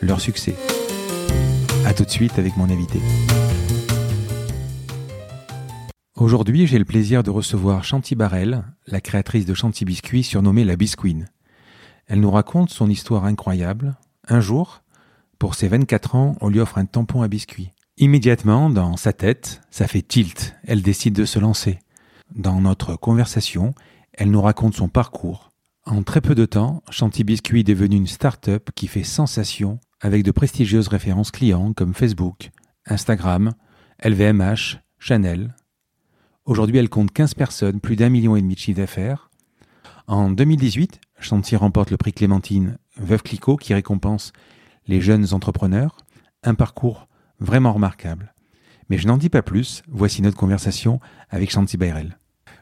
leur succès. A tout de suite avec mon invité. Aujourd'hui, j'ai le plaisir de recevoir Chanty Barrel, la créatrice de Chanty Biscuit surnommée la Bisqueen. Elle nous raconte son histoire incroyable. Un jour, pour ses 24 ans, on lui offre un tampon à biscuit. Immédiatement, dans sa tête, ça fait tilt. Elle décide de se lancer. Dans notre conversation, elle nous raconte son parcours. En très peu de temps, Chanty Biscuit est devenu une start-up qui fait sensation avec de prestigieuses références clients comme Facebook, Instagram, LVMH, Chanel. Aujourd'hui, elle compte 15 personnes, plus d'un million et demi de chiffre d'affaires. En 2018, Chanty remporte le prix Clémentine Veuve Clicquot qui récompense les jeunes entrepreneurs. Un parcours vraiment remarquable. Mais je n'en dis pas plus, voici notre conversation avec Chanty Bayrel.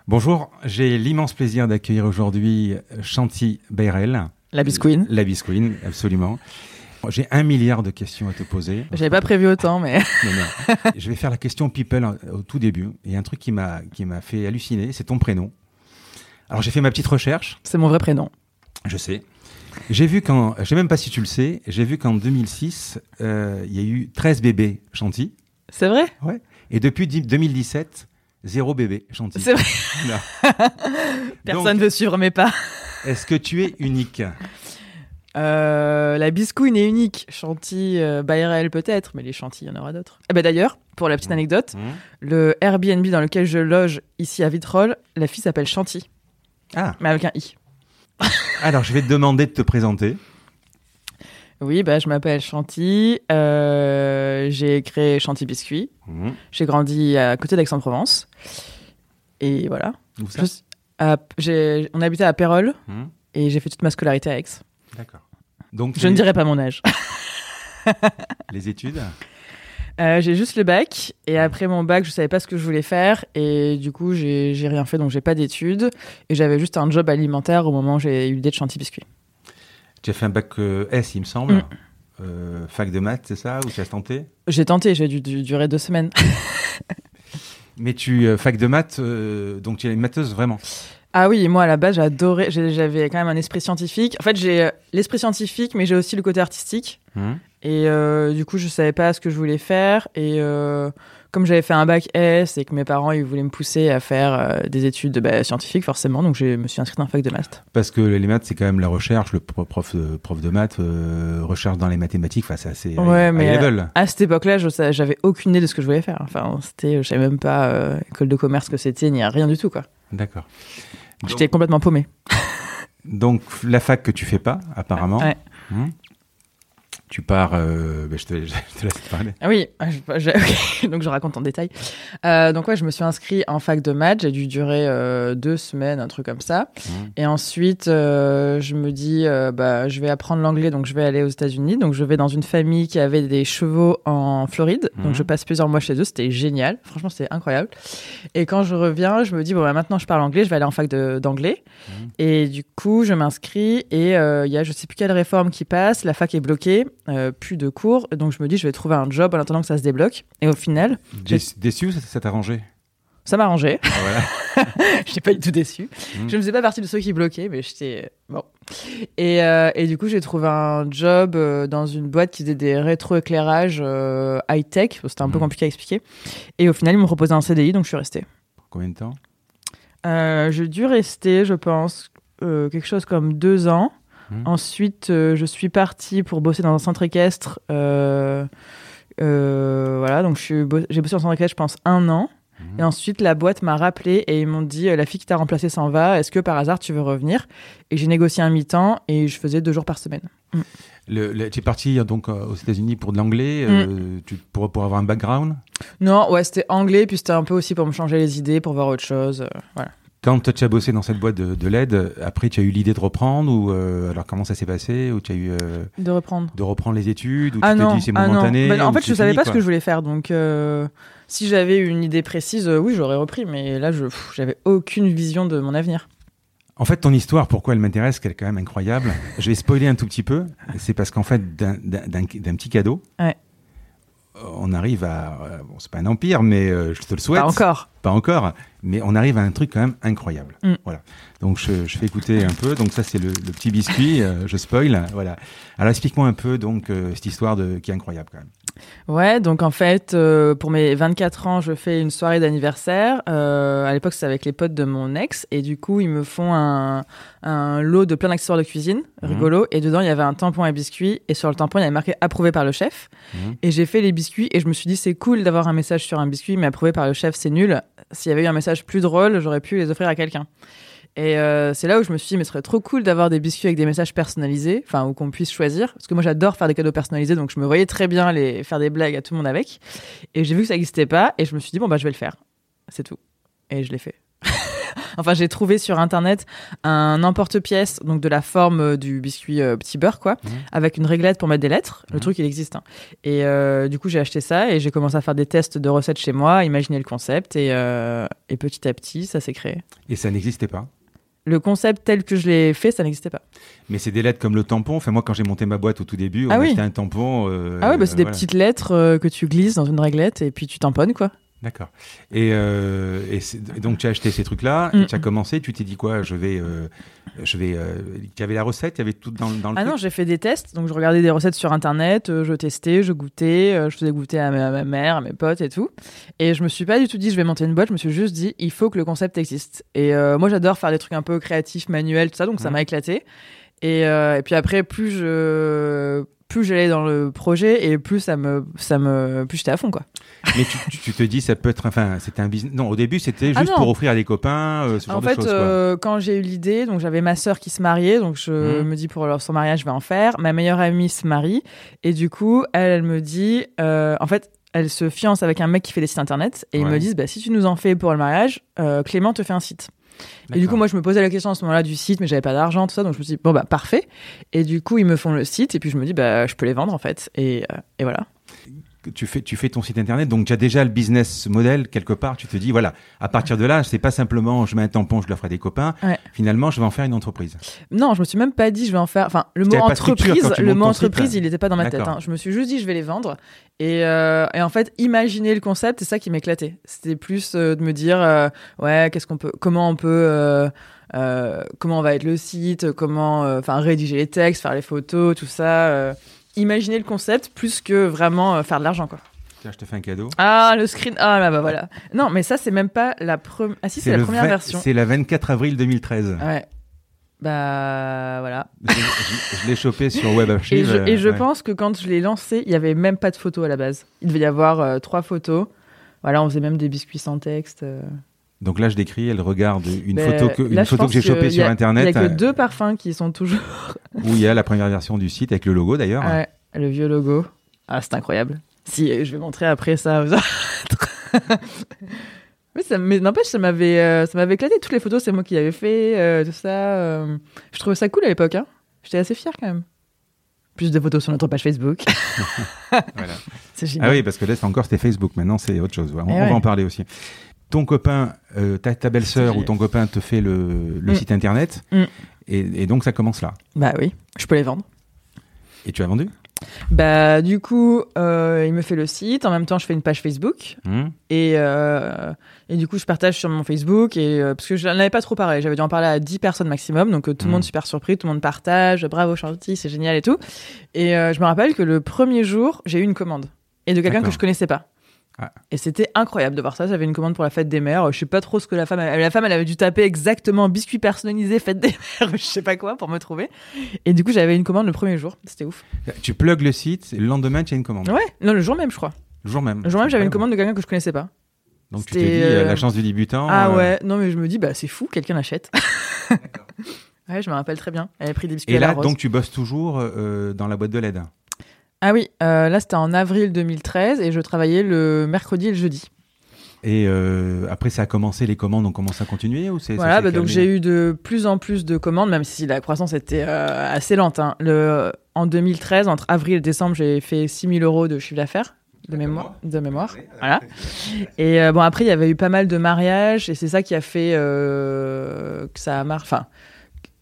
Bonjour, j'ai l'immense plaisir d'accueillir aujourd'hui Chanty Bayrel. La Bisqueen. La Bisqueen, absolument. J'ai un milliard de questions à te poser. J'avais pas prévu autant, mais. non, non. Je vais faire la question people au tout début. Il y a un truc qui m'a qui m'a fait halluciner, c'est ton prénom. Alors j'ai fait ma petite recherche. C'est mon vrai prénom. Je sais. J'ai vu qu'en, je sais même pas si tu le sais, j'ai vu qu'en 2006, euh, il y a eu 13 bébés Chanty. C'est vrai? Ouais. Et depuis 2017, zéro bébé Chanty. C'est vrai. Personne ne veut suivre mes pas. Est-ce que tu es unique? Euh, la biscouine est unique. Chanty, euh, Bayrel peut-être, mais les chantilly, il y en aura d'autres. Eh ben d'ailleurs, pour la petite anecdote, Mmh. le Airbnb dans lequel je loge ici à Vitrolles, la fille s'appelle Chanty, Ah, mais avec un i. alors je vais te demander de te présenter. Oui, bah je m'appelle Chanty. euh, j'ai créé Chanty Biscuit. Mmh. J'ai grandi à côté d'Aix-en-Provence. Et voilà. Où ça Je à- on habitait à Pérol Mmh. et j'ai fait toute ma scolarité à Aix. D'accord. Donc Je ne dirai pas mon âge. les études. Euh, j'ai juste le bac et après mon bac, je savais pas ce que je voulais faire et du coup, j'ai rien fait donc j'ai pas d'études et j'avais juste un job alimentaire au moment où j'ai eu l'idée de Chanty Biscuit. Tu as fait un bac euh, S, il me semble. Mm. Euh, fac de maths, c'est ça Ou tu as tenté? J'ai tenté, j'ai dû, dû durer deux semaines. Mais tu fac de maths, donc tu es une matheuse vraiment? Ah oui, moi à la base, j'adorais, j'avais quand même un esprit scientifique. En fait, j'ai euh, l'esprit scientifique, mais j'ai aussi le côté artistique. Mmh. Et euh, du coup, je savais pas ce que je voulais faire. Et euh, comme j'avais fait un bac S et que mes parents ils voulaient me pousser à faire euh, des études bah, scientifiques, forcément, donc je me suis inscrite en fac de maths. Parce que les maths, c'est quand même la recherche. Le pro- prof de, prof de maths, recherche dans les mathématiques, enfin, c'est assez Ouais, high mais, level. À cette époque-là, j'avais aucune idée de ce que je voulais faire. Enfin, c'était, je savais même pas école de commerce que c'était, ni rien du tout quoi. D'accord. J'étais complètement paumée. Donc, la fac que tu fais pas, apparemment. Ouais. Mmh. Tu pars. euh, ben, je, te, je te laisse parler. Ah oui, je- je- donc je raconte en détail. Euh, donc ouais, je me suis inscrite en fac de maths. J'ai dû durer euh, deux semaines, un truc comme ça. Mmh. Et ensuite, euh, je me dis, bah, je vais apprendre l'anglais, donc je vais aller aux États-Unis. Donc je vais dans une famille qui avait des chevaux en Floride. Donc je passe plusieurs mois chez eux. C'était génial. Franchement, c'était incroyable. Et quand je reviens, je me dis, bon, bah, maintenant je parle anglais, je vais aller en fac d'anglais. Mhm. Et du coup, je m'inscris et il y a je sais plus quelle réforme qui passe. La fac est bloquée, euh, plus de cours. Donc je me dis, je vais trouver un job en attendant que ça se débloque. Et au final, Dé- Déçu, ça, ça t'a arrangé ça m'a arrangé. Ah, voilà. Je n'étais pas du tout déçue. Mhm. Je ne faisais pas partie de ceux qui bloquaient, mais j'étais bon. Et, euh, et du coup, j'ai trouvé un job euh, dans une boîte qui faisait des rétroéclairages euh, high-tech. C'était un peu Mhm. compliqué à expliquer. Et au final, ils m'ont proposé un CDI, donc je suis restée. Combien de temps? Euh, j'ai dû rester, je pense, euh, quelque chose comme deux ans. Mhm. Ensuite, euh, je suis partie pour bosser dans un centre équestre. Euh, euh, voilà, donc j'ai bossé dans un centre équestre, je pense, un an. Mhm. Et ensuite, la boîte m'a rappelé et ils m'ont dit La fille qui t'a remplacé s'en va, est-ce que par hasard tu veux revenir? Et j'ai négocié un mi-temps et je faisais deux jours par semaine. Le, le- tu es parti donc aux États-Unis pour de l'anglais, Mm. euh, tu, pour, pour avoir un background? Non, ouais, c'était anglais, puis c'était un peu aussi pour me changer les idées, pour voir autre chose. euh, voilà. Quand tu as bossé dans cette boîte de, de LED, après tu as eu l'idée de reprendre ou euh, alors comment ça s'est passé ou tu as eu euh, De reprendre. de reprendre les études ou Ah tu t'es dit c'est ah momentané Bah, en fait, je savais fini, pas ce que je voulais faire, donc euh, si j'avais une idée précise, oui, j'aurais repris. Mais là, je j'avais aucune vision de mon avenir. En fait, ton histoire, pourquoi elle m'intéresse, qu'elle est quand même incroyable. je vais spoiler un tout petit peu. C'est parce qu'en fait, d'un petit cadeau, Ouais. Euh, on arrive à. euh, Bon, c'est pas un empire, mais euh, je te le souhaite. Pas encore. Pas encore, mais on arrive à un truc quand même incroyable. Mm. Voilà. Donc je, je fais écouter un peu. Donc ça c'est le, le petit biscuit. je spoil. Voilà. Alors explique-moi un peu donc euh, cette histoire de qui est incroyable quand même. Ouais, donc en fait, euh, pour mes 24 ans, je fais une soirée d'anniversaire. Euh, à l'époque, c'était avec les potes de mon ex. Et du coup, ils me font un, un lot de plein d'accessoires de cuisine, Mhm. rigolo. Et dedans, il y avait un tampon à biscuits. Et sur le tampon, il y avait marqué approuvé par le chef. Mhm. Et j'ai fait les biscuits. Et je me suis dit, c'est cool d'avoir un message sur un biscuit, mais approuvé par le chef, c'est nul. S'il y avait eu un message plus drôle, j'aurais pu les offrir à quelqu'un. Et euh, c'est là où je me suis dit, mais ce serait trop cool d'avoir des biscuits avec des messages personnalisés, enfin, où qu'on puisse choisir. Parce que moi, j'adore faire des cadeaux personnalisés, donc je me voyais très bien les faire des blagues à tout le monde avec. Et j'ai vu que ça n'existait pas, et je me suis dit, bon, bah, je vais le faire. C'est tout. Et je l'ai fait. enfin, j'ai trouvé sur internet un emporte-pièce, donc de la forme euh, du biscuit euh, petit beurre, quoi, Mhm. avec une réglette pour mettre des lettres. Le Mhm. truc, il existe. hein. Et euh, du coup, j'ai acheté ça et j'ai commencé à faire des tests de recettes chez moi, imaginer le concept, et, et petit à petit, ça s'est créé. Et ça n'existait pas. Le concept tel que je l'ai fait, ça n'existait pas. Mais c'est des lettres comme le tampon. Enfin moi quand j'ai monté ma boîte au tout début, on Ah oui. achetait un tampon. euh, ah ouais, bah c'est des voilà. petites lettres euh, que tu glisses dans une réglette et puis tu tamponnes, quoi. D'accord. Et, euh, et, donc tu as acheté ces trucs-là, Mm. et tu as commencé, tu t'es dit quoi Je vais, euh, je vais. euh, Tu avais la recette, il y avait tout dans, dans le Ah truc non, j'ai fait des tests, donc je regardais des recettes sur internet, euh, je testais, je goûtais, je faisais goûter à ma, à ma mère, à mes potes et tout. Et je me suis pas du tout dit je vais monter une boîte, je me suis juste dit il faut que le concept existe. Et moi j'adore faire des trucs un peu créatifs, manuels, tout ça, donc ça Mhm. m'a éclaté. Et, euh, et puis après, plus je plus j'allais dans le projet et plus ça me ça me plus j'étais à fond quoi. Mais tu, tu- tu te dis ça peut être, enfin c'était un business. Non, au début c'était Ah juste pour offrir à des copains, euh, ce genre En de fait, choses. euh, quand j'ai eu l'idée, donc j'avais ma sœur qui se mariait, donc je Mhm. me dis pour leur, son mariage, je vais en faire. Ma meilleure amie se marie, et du coup, elle, elle me dit, euh, en fait, elle se fiance avec un mec qui fait des sites internet, et ils me disent, bah, si tu nous en fais pour le mariage, Clément te fait un site. Et du coup, moi, je me posais la question à ce moment-là du site, mais j'avais pas d'argent, tout ça, donc je me suis dit, bon, bah, parfait. Et du coup, ils me font le site, et puis je me dis, bah, je peux les vendre, en fait. Et, euh, et voilà. Tu fais, tu fais ton site internet, donc tu as déjà le business model quelque part. Tu te dis voilà, à partir de là, c'est pas simplement je mets un tampon, je le ferai à des copains. Ouais. Finalement, je vais en faire une entreprise. Non, je me suis même pas dit je vais en faire. Enfin, le mot entreprise, le mot site, entreprise, il n'était pas dans ma tête. Hein. Je me suis juste dit je vais les vendre. Et, euh, et en fait, imaginer le concept, c'est ça qui m'éclatait. C'était plus euh, de me dire euh, ouais, qu'est-ce qu'on peut, comment on peut, comment va être le site, comment, enfin, rédiger les textes, faire les photos, tout ça. Imaginer le concept plus que vraiment euh, faire de l'argent quoi. Tiens, je te fais un cadeau. Ah le screen, ah là bah voilà. Non, mais ça c'est même pas la première. Ah si c'est la première version. C'est la 24 avril 2013. Ouais. Bah voilà. Je, je- je l'ai chopé sur Web Et Archive. je, et je euh, ouais. pense que quand je l'ai lancé, il y avait même pas de photos à la base. Il devait y avoir euh, trois photos. Voilà, on faisait même des biscuits sans texte. euh. Donc là, je décris, elle regarde une Ben, photo que, là, photo j'ai chopée sur a- Internet, Il y a que deux parfums qui sont toujours. où il y a la première version du site avec le logo d'ailleurs. Ouais, le vieux logo. Ah, c'est incroyable. Si, euh, je vais montrer après ça aux autres. Mais ça, mais n'empêche, ça m'avait, euh, ça m'avait éclaté. Toutes les photos, c'est moi qui l'avais fait, euh, tout ça. euh. Je trouvais ça cool à l'époque. Hein. J'étais assez fière quand même. Plus de photos sur notre page Facebook. Voilà. c'est génial. Ah oui, parce que là, c'est encore c'était Facebook. Maintenant, c'est autre chose. On, Eh on ouais. va en parler aussi. Ton copain, euh, ta, ta belle-sœur ou ton copain te fait le, le Mm. site internet. Mm. Et, et donc, ça commence là. Bah oui, je peux les vendre. Et tu as vendu? Bah, du coup, euh, il me fait le site. En même temps, je fais une page Facebook. Hmm Et, euh, et du coup, je partage sur mon Facebook. Et, parce que je n'en avais pas trop parlé. J'avais dû en parler à 10 personnes maximum. Donc, tout le monde super surpris. Tout le monde partage. Bravo, Chanty, c'est génial et tout. Et je me rappelle que le premier jour, j'ai eu une commande. Et de quelqu'un que je connaissais pas. Et c'était incroyable de voir ça. J'avais une commande pour la fête des mères. Je sais pas trop ce que la femme. La femme, elle avait dû taper exactement biscuit personnalisé fête des mères je sais pas quoi pour me trouver. Et du coup, j'avais une commande le premier jour. C'était ouf. Tu plugues le site, et le lendemain, tu as une commande. Ouais, non, le jour même, je crois. Le jour même. Le jour même, j'avais une commande de quelqu'un que je connaissais pas. Donc, tu t'es dit, euh, euh, la chance du débutant. Ah euh, ouais, non mais je me dis, bah c'est fou, quelqu'un l'achète. ouais, je me rappelle très bien. Elle avait pris des biscuits Et à la là, rose. donc, tu bosses toujours euh, dans la boîte de LED. Ah oui, euh, là c'était en avril 2013 et je travaillais le mercredi et le jeudi. Et euh, après, ça a commencé, les commandes ont commencé à continuer ou c'est Voilà, bah, donc j'ai eu de plus en plus de commandes, même si la croissance était euh, assez lente. Hein. Le, en 2013, entre avril et décembre, j'ai fait 6000 euros de chiffre d'affaires. De mémoire, de mémoire, voilà. Et euh, bon après il y avait eu pas mal de mariages et c'est ça qui a fait que ça a marché. Enfin,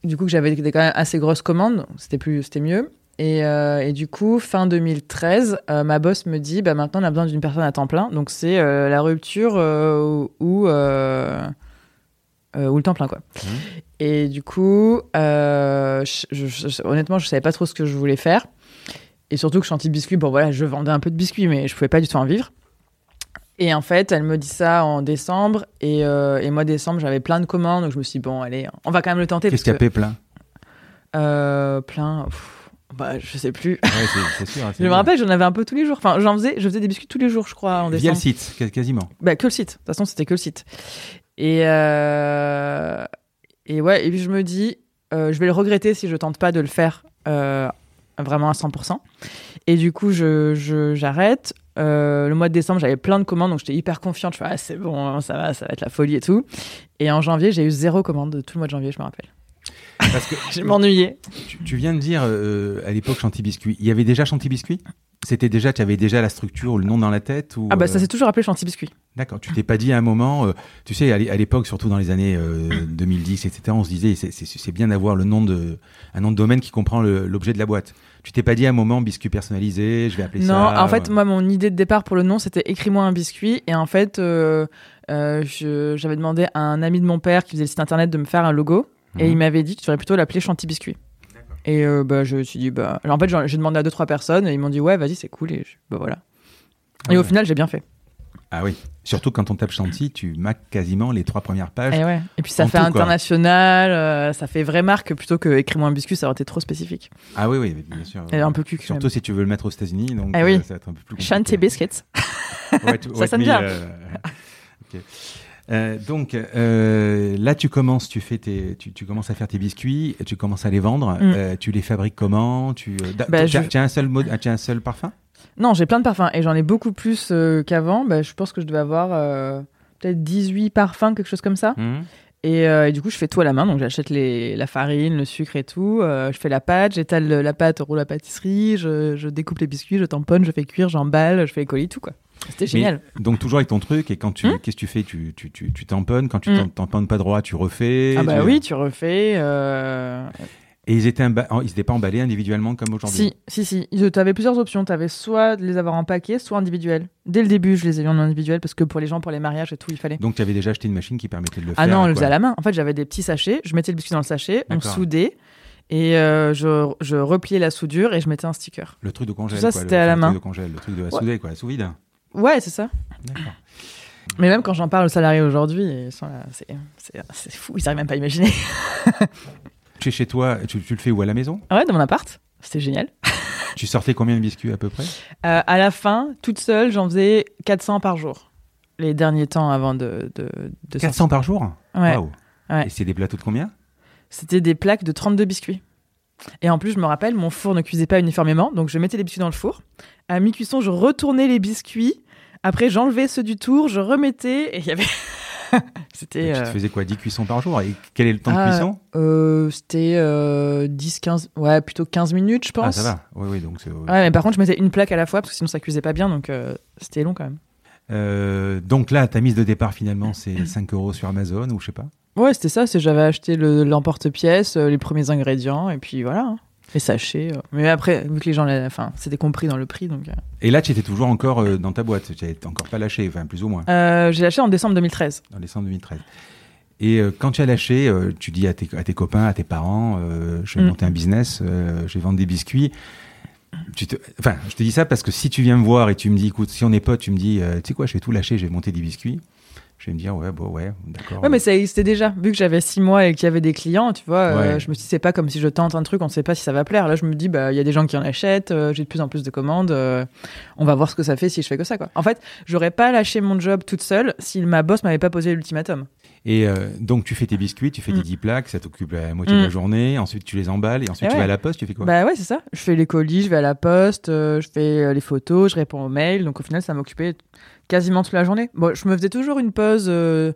du coup que j'avais quand même assez grosses commandes, c'était plus, c'était mieux. Et, euh, et, du coup, fin 2013, euh, ma boss me dit bah, maintenant on a besoin d'une personne à temps plein. Donc c'est euh, la rupture ou, ou le temps plein. Quoi. Mmh. Et du coup, je, honnêtement, je savais pas trop ce que je voulais faire. Et surtout que Chantilly Biscuit, bon voilà, je vendais un peu de biscuits, mais je pouvais pas du tout en vivre. Et en fait, elle me dit ça en décembre. Et, et moi, décembre, j'avais plein de commandes. Donc je me suis dit, bon, allez, on va quand même le tenter. Qu'est-ce qu'il y a plein? Plein. Bah, je sais plus. je me rappelle, j'en avais un peu tous les jours. Enfin, j'en faisais, je faisais des biscuits tous les jours, je crois, en décembre. Via le site, quasiment. Bah, que le site. De toute façon, c'était que le site. Et, euh... et ouais, et puis je me dis, euh, je vais le regretter si je tente pas de le faire euh, vraiment à 100%. Et du coup, je, j'arrête. Euh, le mois de décembre, j'avais plein de commandes, donc j'étais hyper confiante. Je fais, ah, c'est bon, ça va, ça va être la folie et tout. Et en janvier, j'ai eu zéro commande tout le mois de janvier, je me rappelle. Parce que je m'ennuyais. Tu, viens de dire euh, à l'époque Chanty Biscuit. Il y avait déjà Chanty Biscuit C'était déjà, tu avais déjà la structure ou le nom dans la tête ou, Ah bah ça euh, s'est toujours appelé Chanty Biscuit. D'accord. Tu t'es pas dit à un moment, euh, tu sais, à l'époque, surtout dans les années 2010, etc., on se disait, c'est bien d'avoir le nom de, un nom de domaine qui comprend l'objet de la boîte. Tu t'es pas dit à un moment biscuit personnalisé, je vais appeler ça. Non, en fait, moi, mon idée de départ pour le nom, c'était écris-moi un biscuit. Et en fait, j'avais demandé à un ami de mon père qui faisait le site internet de me faire un logo. Et il mhm. m'avait dit, tu devrais plutôt l'appeler Chanty Biscuit. Et euh, bah, je me suis dit, bah. Alors, en fait, j'ai demandé à deux, trois personnes et ils m'ont dit, ouais, vas-y, c'est cool. Et bah, voilà. Et au final, j'ai bien fait. Ah oui. Surtout quand on tape Chanty, tu maques quasiment les trois premières pages. Et, ouais. et puis ça fait international, euh, ça fait vraie marque plutôt que écris-moi un biscuit, ça aurait été trop spécifique. Ah oui, oui, bien sûr. Et un peu plus. Surtout si tu veux le mettre aux États-unis, donc ah oui. Euh, ça va être un peu plus. Chanty Biscuits. Ouais, ça sonne bien. Ok. Euh, donc euh, là, tu commences, tu fais tes, tu, tu, commences à faire tes biscuits, tu commences à les vendre. Mm. Euh, tu les fabriques comment? Tu bah, tu as, un seul mode, as un seul parfum? Non, j'ai plein de parfums et j'en ai beaucoup plus qu'avant. Bah, je pense que je devais avoir peut-être 18 parfums, quelque chose comme ça. Mm. Et, du coup, je fais tout à la main. Donc, j'achète la farine, le sucre et tout. je fais la pâte, j'étale la pâte, roule la pâtisserie, je, je, découpe les biscuits, je tamponne, je fais cuire, j'emballe, je fais les colis, tout quoi. C'était génial. donc toujours avec ton truc et quand tu hmm qu'est-ce que tu fais? Tu, tu, tu, tu tamponnes quand tu hmm. tamponnes pas droit tu refais. Ah bah oui tu refais. Euh... Et ils étaient ils étaient pas emballés individuellement comme aujourd'hui. Si si si. Tu avais plusieurs options. Tu avais soit de les avoir en paquet, soit individuel. Dès le début je les ai eu en individuel parce que pour les gens pour les mariages et tout il fallait. Donc tu avais déjà acheté une machine qui permettait de le faire. Ah non on le faisait à la main. En fait j'avais des petits sachets. Je mettais le biscuit dans le sachet, on soudait. Et euh, je, je, repliais la soudure et je mettais un sticker. Le truc de congèle. Ça, c'était à la main. Le truc de congèle, le truc de la souder, quoi, la sous vide. Ouais, c'est ça. Mais même quand j'en parle aux salariés aujourd'hui, c'est fou, ils n'arrivent même pas à imaginer. tu es chez toi, tu, le fais où à la maison? Ah Ouais, dans mon appart. C'était génial. tu sortais combien de biscuits à peu près? Euh, À la fin, toute seule, j'en faisais 400 par jour. Les derniers temps avant de. de, de 400 par jour? Ouais. ouais. Et c'est des plateaux de combien? C'était des plaques de 32 biscuits. Et en plus, je me rappelle, mon four ne cuisait pas uniformément, donc je mettais les biscuits dans le four. À mi-cuisson, je retournais les biscuits après, j'enlevais ceux du tour, je remettais et il y avait. C'était. Tu te euh, faisais quoi 10 cuissons par jour? Et quel est le temps de ah, cuisson? euh, C'était 10, euh, 15. Ouais, plutôt 15 minutes, je pense. Ah, ça va. Oui, oui. Donc ouais, mais par contre, je mettais une plaque à la fois parce que sinon ça cuisait pas bien, donc c'était long quand même. donc là, ta mise de départ finalement, c'est 5 euros sur Amazon ou je sais pas? Ouais, c'était ça. C'est j'avais acheté l'emporte-pièce, les premiers ingrédients, et puis voilà. Les sachets. Euh. Mais après, vu que les gens, enfin, c'était compris dans le prix. Donc, euh. Et là, tu étais toujours encore euh, dans ta boîte. Tu n'avais encore pas lâché, enfin, plus ou moins. j'ai lâché en décembre 2013. En décembre 2013. Et quand tu as lâché, tu dis à tes, à tes, copains, à tes parents, je vais mm. monter un business, je vais vendre des biscuits. Tu te... Enfin, je te dis ça parce que si tu viens me voir et tu me dis, écoute, si on est potes, tu me dis, tu sais quoi, je vais tout lâcher, je vais monter des biscuits je vais me dire ouais bon ouais d'accord ouais mais ça existait déjà vu que j'avais six mois et qu'il y avait des clients tu vois euh, je me suis dit c'est pas comme si je tente un truc on sait pas si ça va plaire là je me dis bah il y a des gens qui en achètent euh, j'ai de plus en plus de commandes euh, on va voir ce que ça fait si je fais que ça quoi en fait j'aurais pas lâché mon job toute seule si ma boss m'avait pas posé l'ultimatum Et donc, tu fais tes biscuits, tu fais Mm. tes 10 plaques, ça t'occupe la moitié de la Mm. journée. Ensuite, tu les emballes et ensuite, Eh tu vas à la poste, tu fais quoi? Bah ouais, c'est ça. Je fais les colis, je vais à la poste, je fais les photos, je réponds aux mails. Donc au final, ça m'occupait quasiment toute la journée. Bon, je me faisais toujours une pause euh,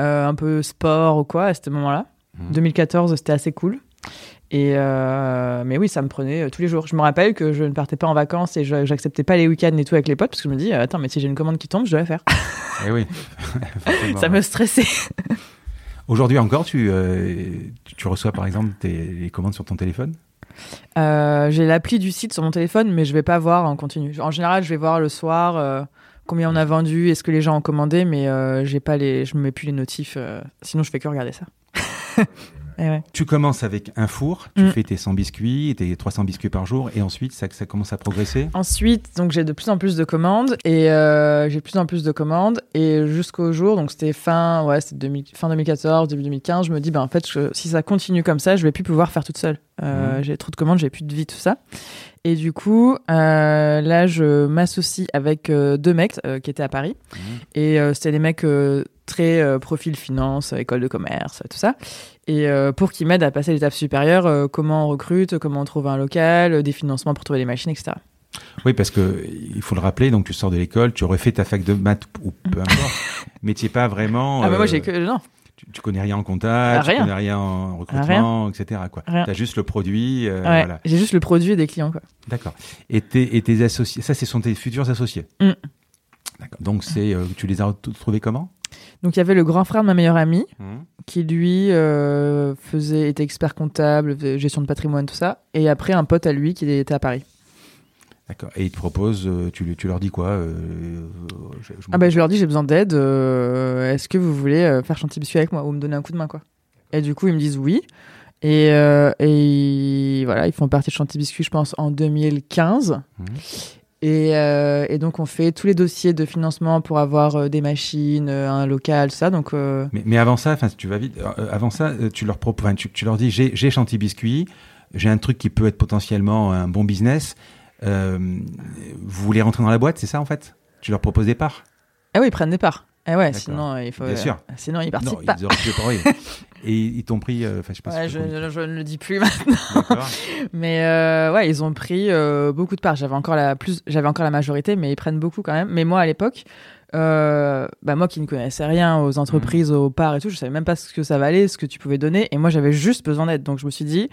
euh, un peu sport ou quoi à ce moment-là. Mhm. 2014, c'était assez cool. Et euh, mais oui, ça me prenait tous les jours. Je me rappelle que je ne partais pas en vacances et je- j'acceptais pas les week-ends et tout avec les potes parce que je me dis, attends, mais si j'ai une commande qui tombe, je dois la faire. Eh oui. Ça me stressait. Aujourd'hui encore, tu, tu, tu reçois par exemple tes, les commandes sur ton téléphone? Euh, j'ai l'appli du site sur mon téléphone, mais je vais pas voir en continu. En général, je vais voir le soir euh, combien on a vendu, est-ce que les gens ont commandé, mais euh, j'ai pas les, je me mets plus les notifs. euh, sinon, je fais que regarder ça. Ouais. Tu commences avec un four, tu Mm. fais tes 100 biscuits, tes 300 biscuits par jour, et ensuite ça, ça commence à progresser. Ensuite, donc j'ai de plus en plus de commandes et euh, j'ai de plus en plus de commandes et jusqu'au jour, donc c'était fin, ouais, c'était 2000 fin 2014, début 2015, je me dis, ben en fait, je- si ça continue comme ça, je vais plus pouvoir faire toute seule. Euh, Mhm. J'ai trop de commandes, j'ai plus de vie, tout ça. Et du coup, euh, là, je m'associe avec euh, deux mecs euh, qui étaient à Paris. Mhm. Et c'était des mecs très profil finance, école de commerce, tout ça. Et euh, pour qu'ils m'aident à passer l'étape supérieure, euh, comment on recrute, comment on trouve un local, euh, des financements pour trouver les machines, etc. Oui, parce que il faut le rappeler, donc tu sors de l'école, tu refais ta fac de maths ou peu importe, mais tu n'es pas vraiment. Ah bah moi j'ai que non. tu, tu connais rien en comptable, Ah, tu rien. connais rien en recrutement, etc. Quoi. Rien. T'as juste le produit, Ouais, voilà. J'ai juste le produit et des clients quoi. D'accord. Et tes, et tes associés, ça, ce sont tes futurs associés. Mm. D'accord. Donc c'est, tu les as t- trouvés comment Donc il y avait le grand frère de ma meilleure amie Mhm. qui lui euh, faisait était expert comptable, faisait gestion de patrimoine tout ça et après un pote à lui qui était à Paris. D'accord. Et ils te proposent, euh, tu, tu leur dis quoi euh, je- je Ah bah je leur dis j'ai besoin d'aide, euh, est-ce que vous voulez euh, faire chantier biscuit avec moi ou me donner un coup de main quoi? Et du coup ils me disent oui. Et, euh, et voilà, ils font partie de Chantier Biscuit, je pense, en 2015. Mhm. Et, euh, et donc, on fait tous les dossiers de financement pour avoir euh, des machines, euh, un local, ça. Donc, Mais, mais avant ça, enfin, tu vas vite. avant ça, tu leur proposes, tu, tu leur dis, j'ai, Chantilly Biscuit, j'ai un truc qui peut être potentiellement un bon business. Vous voulez rentrer dans la boîte, c'est ça en fait? Tu leur proposes des parts? Ah oui, ils prennent des parts. Ah ouais, sinon, il faut. Bien sûr. Sinon, ils Non, participent pas. ils auraient pu oui. Et ils t'ont pris, euh, enfin, je sais pas Ouais, si je, ne le dis plus maintenant. Mais euh, ouais, ils ont pris euh, beaucoup de parts. J'avais encore la plus, j'avais encore la majorité, mais ils prennent beaucoup quand même. Mais moi, à l'époque, euh, bah moi qui ne connaissais rien aux entreprises, aux parts et tout, je savais même pas ce que ça valait, ce que tu pouvais donner. Et moi, j'avais juste besoin d'aide. Donc je me suis dit,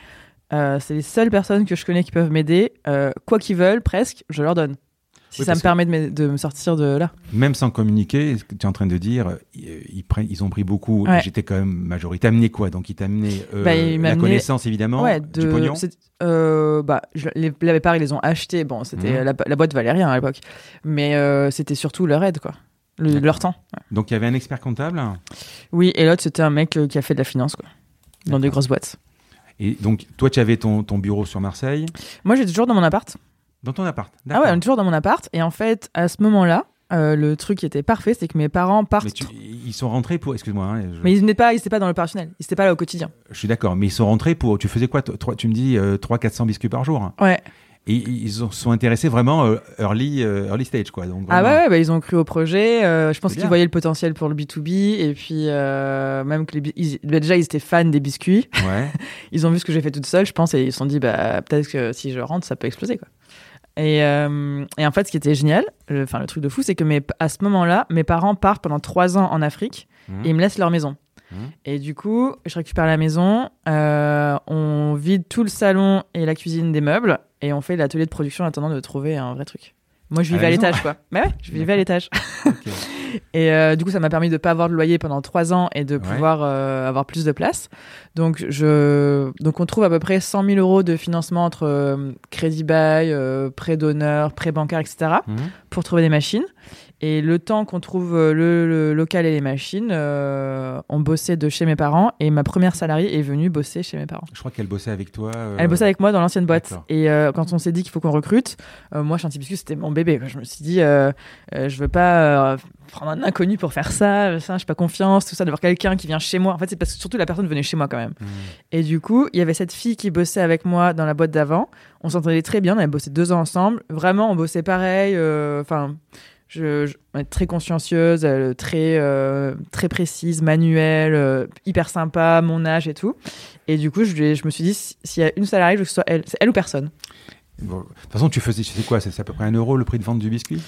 euh, c'est les seules personnes que je connais qui peuvent m'aider. Euh, quoi qu'ils veulent, presque, je leur donne. Si Oui, ça me que- permet de me, de me sortir de là. Même sans communiquer, ce que tu es en train de dire, euh, ils, ils ont pris beaucoup. Ouais. J'étais quand même majorité. Amené quoi Donc ils amené euh, Bah, la connaissance évidemment, ouais, du de, pognon. c'est- euh, bah, je, les, les parts, ils les ont achetés. Bon, c'était Mhm. la, la boîte valait rien à l'époque, mais euh, c'était surtout leur aide, quoi, Le- leur temps. Donc il y avait un expert comptable? Oui, et l'autre, c'était un mec euh, qui a fait de la finance, quoi, dans des grosses boîtes. Et donc toi, tu avais ton, ton bureau sur Marseille, Moi, j'étais toujours dans mon appart. Dans ton appart. Ah ouais, on est toujours dans mon appart. Et en fait, à ce moment-là, euh, le truc qui était parfait, c'est que mes parents partent. Mais tu- ils sont rentrés pour. Excuse-moi. hein, je, Mais ils n'étaient pas, ils étaient pas dans l'opérationnel. Ils n'étaient pas là au quotidien. je suis d'accord. Mais ils sont rentrés pour. Tu faisais quoi toi, trois- Tu me dis euh, 300-400 biscuits par jour. hein. Ouais. Et ils ont- sont intéressés vraiment euh, early, euh, early stage quoi. Donc Ah ouais, ouais, bah, ils ont cru au projet. je pense qu'ils voyaient le potentiel pour le B2B. Et puis, même que les, ils- bah, déjà, ils étaient fans des biscuits. Ouais. Ils ont vu ce que j'ai fait toute seule, je pense, et ils se sont dit, bah, peut-être que si je rentre, ça peut exploser, quoi. Et, euh, et en fait, ce qui était génial, le- enfin, le truc de fou, c'est que mes, à ce moment-là, mes parents partent pendant trois ans en Afrique Mhm. et ils me laissent leur maison. Mhm. Et du coup, je récupère la maison, euh, on vide tout le salon et la cuisine des meubles, et on fait l'atelier de production en attendant de trouver un vrai truc. Moi, je vivais à l'étage, quoi. Mais ouais, je vivais à l'étage. Et euh, du coup, ça m'a permis de pas avoir de loyer pendant trois ans et de Ouais. pouvoir euh, avoir plus de place. Donc, je, donc, on trouve à peu près 100 000 euros de financement entre euh, crédit bail, prêt d'honneur, prêt bancaire, etc. Mhm. pour trouver des machines. Et le temps qu'on trouve euh, le, le local et les machines, euh, on bossait de chez mes parents et ma première salariée est venue bosser chez mes parents. Je crois qu'elle bossait avec toi. euh, Elle bossait avec moi dans l'ancienne boîte. Et euh, quand on s'est dit qu'il faut qu'on recrute, moi, Chanty Biscuit, c'était mon bébé. Je me suis dit, je veux pas prendre un inconnu pour faire ça, ça, j'ai pas confiance, tout ça, d'avoir quelqu'un qui vient chez moi. En fait, c'est parce que surtout la personne venait chez moi quand même. Mhm. Et du coup, il y avait cette fille qui bossait avec moi dans la boîte d'avant. On s'entendait très bien, on avait bossé deux ans ensemble. Vraiment, on bossait pareil. Enfin, je, je- très consciencieuse, euh, très, euh, très précise, manuelle, euh, hyper sympa, mon âge et tout. Et du coup, je, me suis dit, si- s'il y a une salariée, je veux que ce soit elle. Elle ou personne. Bon, de toute façon, tu faisais, tu sais quoi C'est à peu près un euro le prix de vente du biscuit?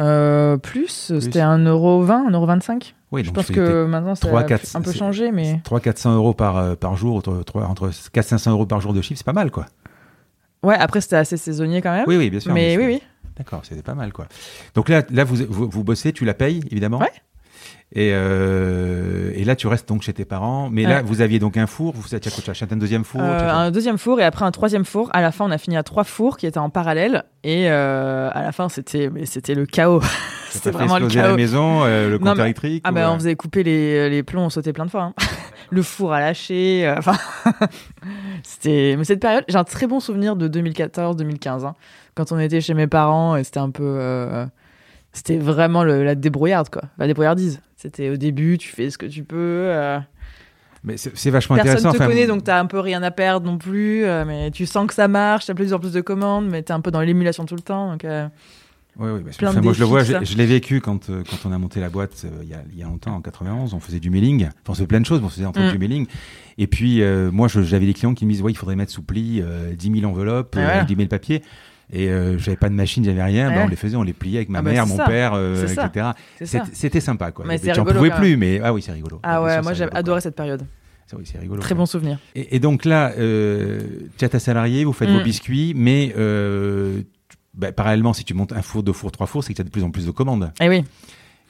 Euh, plus, c'était 1,20€, 1,25€. Oui, Je pense que maintenant, ça a un peu changé, mais. 300-400 euros par, par jour, entre, trois- entre 400-500 euros par jour de chiffre, c'est pas mal, quoi. Ouais, après, c'était assez saisonnier quand même. Oui, oui, bien sûr. mais oui, oui. D'accord, c'était pas mal, quoi. Donc là, là vous, vous, bossez, tu la payes, évidemment Ouais. Et, euh, et là, tu restes donc chez tes parents. Mais là, vous aviez donc un four, vous as acheté un deuxième four Euh, un deuxième four et après un troisième four. À la fin, on a fini à trois fours qui étaient en parallèle. Et euh, à la fin, c'était c'était le chaos. c'était vraiment le exploser à la chaos. maison, le compteur mais- électrique Ah ou, ben, on faisait couper les, les plombs, on sautait plein de fois. hein. le four a lâché. euh, Enfin, c'était. Mais cette période, j'ai un très bon souvenir de 2014-2015, hein, quand on était chez mes parents et c'était un peu. C'était vraiment le- la débrouillarde, quoi. La débrouillardise. C'était au début, tu fais ce que tu peux. euh, Mais c'est vachement Personne intéressant. te enfin, connaît, donc t'as un peu rien à perdre non plus. euh, mais tu sens que ça marche, t'as plus en plus de commandes, mais t'es un peu dans l'émulation tout le temps. Donc, euh, parce que, Plein de moi, je le vois, je, l'ai vécu quand, euh, quand on a monté la boîte il y, y a longtemps, en 91. On faisait du mailing. Enfin, on faisait plein de choses, mais on faisait autres Mm. du mailing. Et puis, moi, j'avais des clients qui me disent Ouais, il faudrait mettre sous pli euh, 10 000 enveloppes, voilà. 10 000 papiers. Et euh, j'avais pas de machine, j'avais rien. Ouais. Bah, on les faisait, on les pliait avec ma Ah bah, mère, mon ça. père, euh, etc. C'était sympa, quoi. J'en pouvais plus, mais ah oui, c'est rigolo. Ah ouais, moi adoré quoi. cette période. Oui, c'est rigolo. Très bon souvenir. Et, et donc là, euh, tu as ta salariée, vous faites Mm. vos biscuits, mais euh, bah, parallèlement, si tu montes un four, deux fours, trois fours, c'est que tu as de plus en plus de commandes. Et oui.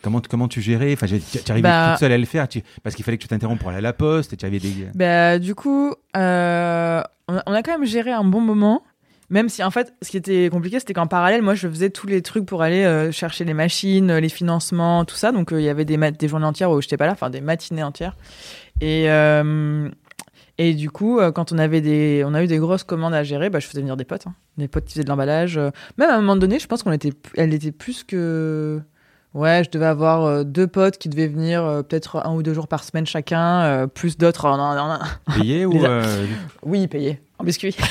Comment, comment tu gérais? Enfin, tu tu arrivais Bah- toute seule à le faire tu- parce qu'il fallait que tu t'interrompes pour aller à la poste et tu avais des. Bah, du coup, euh, on, a, on a quand même géré un bon moment. Même si, en fait, ce qui était compliqué, c'était qu'en parallèle, moi, je faisais tous les trucs pour aller euh, chercher les machines, euh, les financements, tout ça. Donc, euh, il y avait des, des journées entières où j'étais pas là, enfin, des matinées entières. Et, et du coup, quand on avait des, on a eu des grosses commandes à gérer, bah, je faisais venir des potes. hein. Des potes qui faisaient de l'emballage. Même à un moment donné, je pense qu'on était, elle était plus que. Ouais, je devais avoir deux potes qui devaient venir peut-être un ou deux jours par semaine chacun, plus d'autres en, en- en- Payé ou. Euh, oui, payé. En biscuit.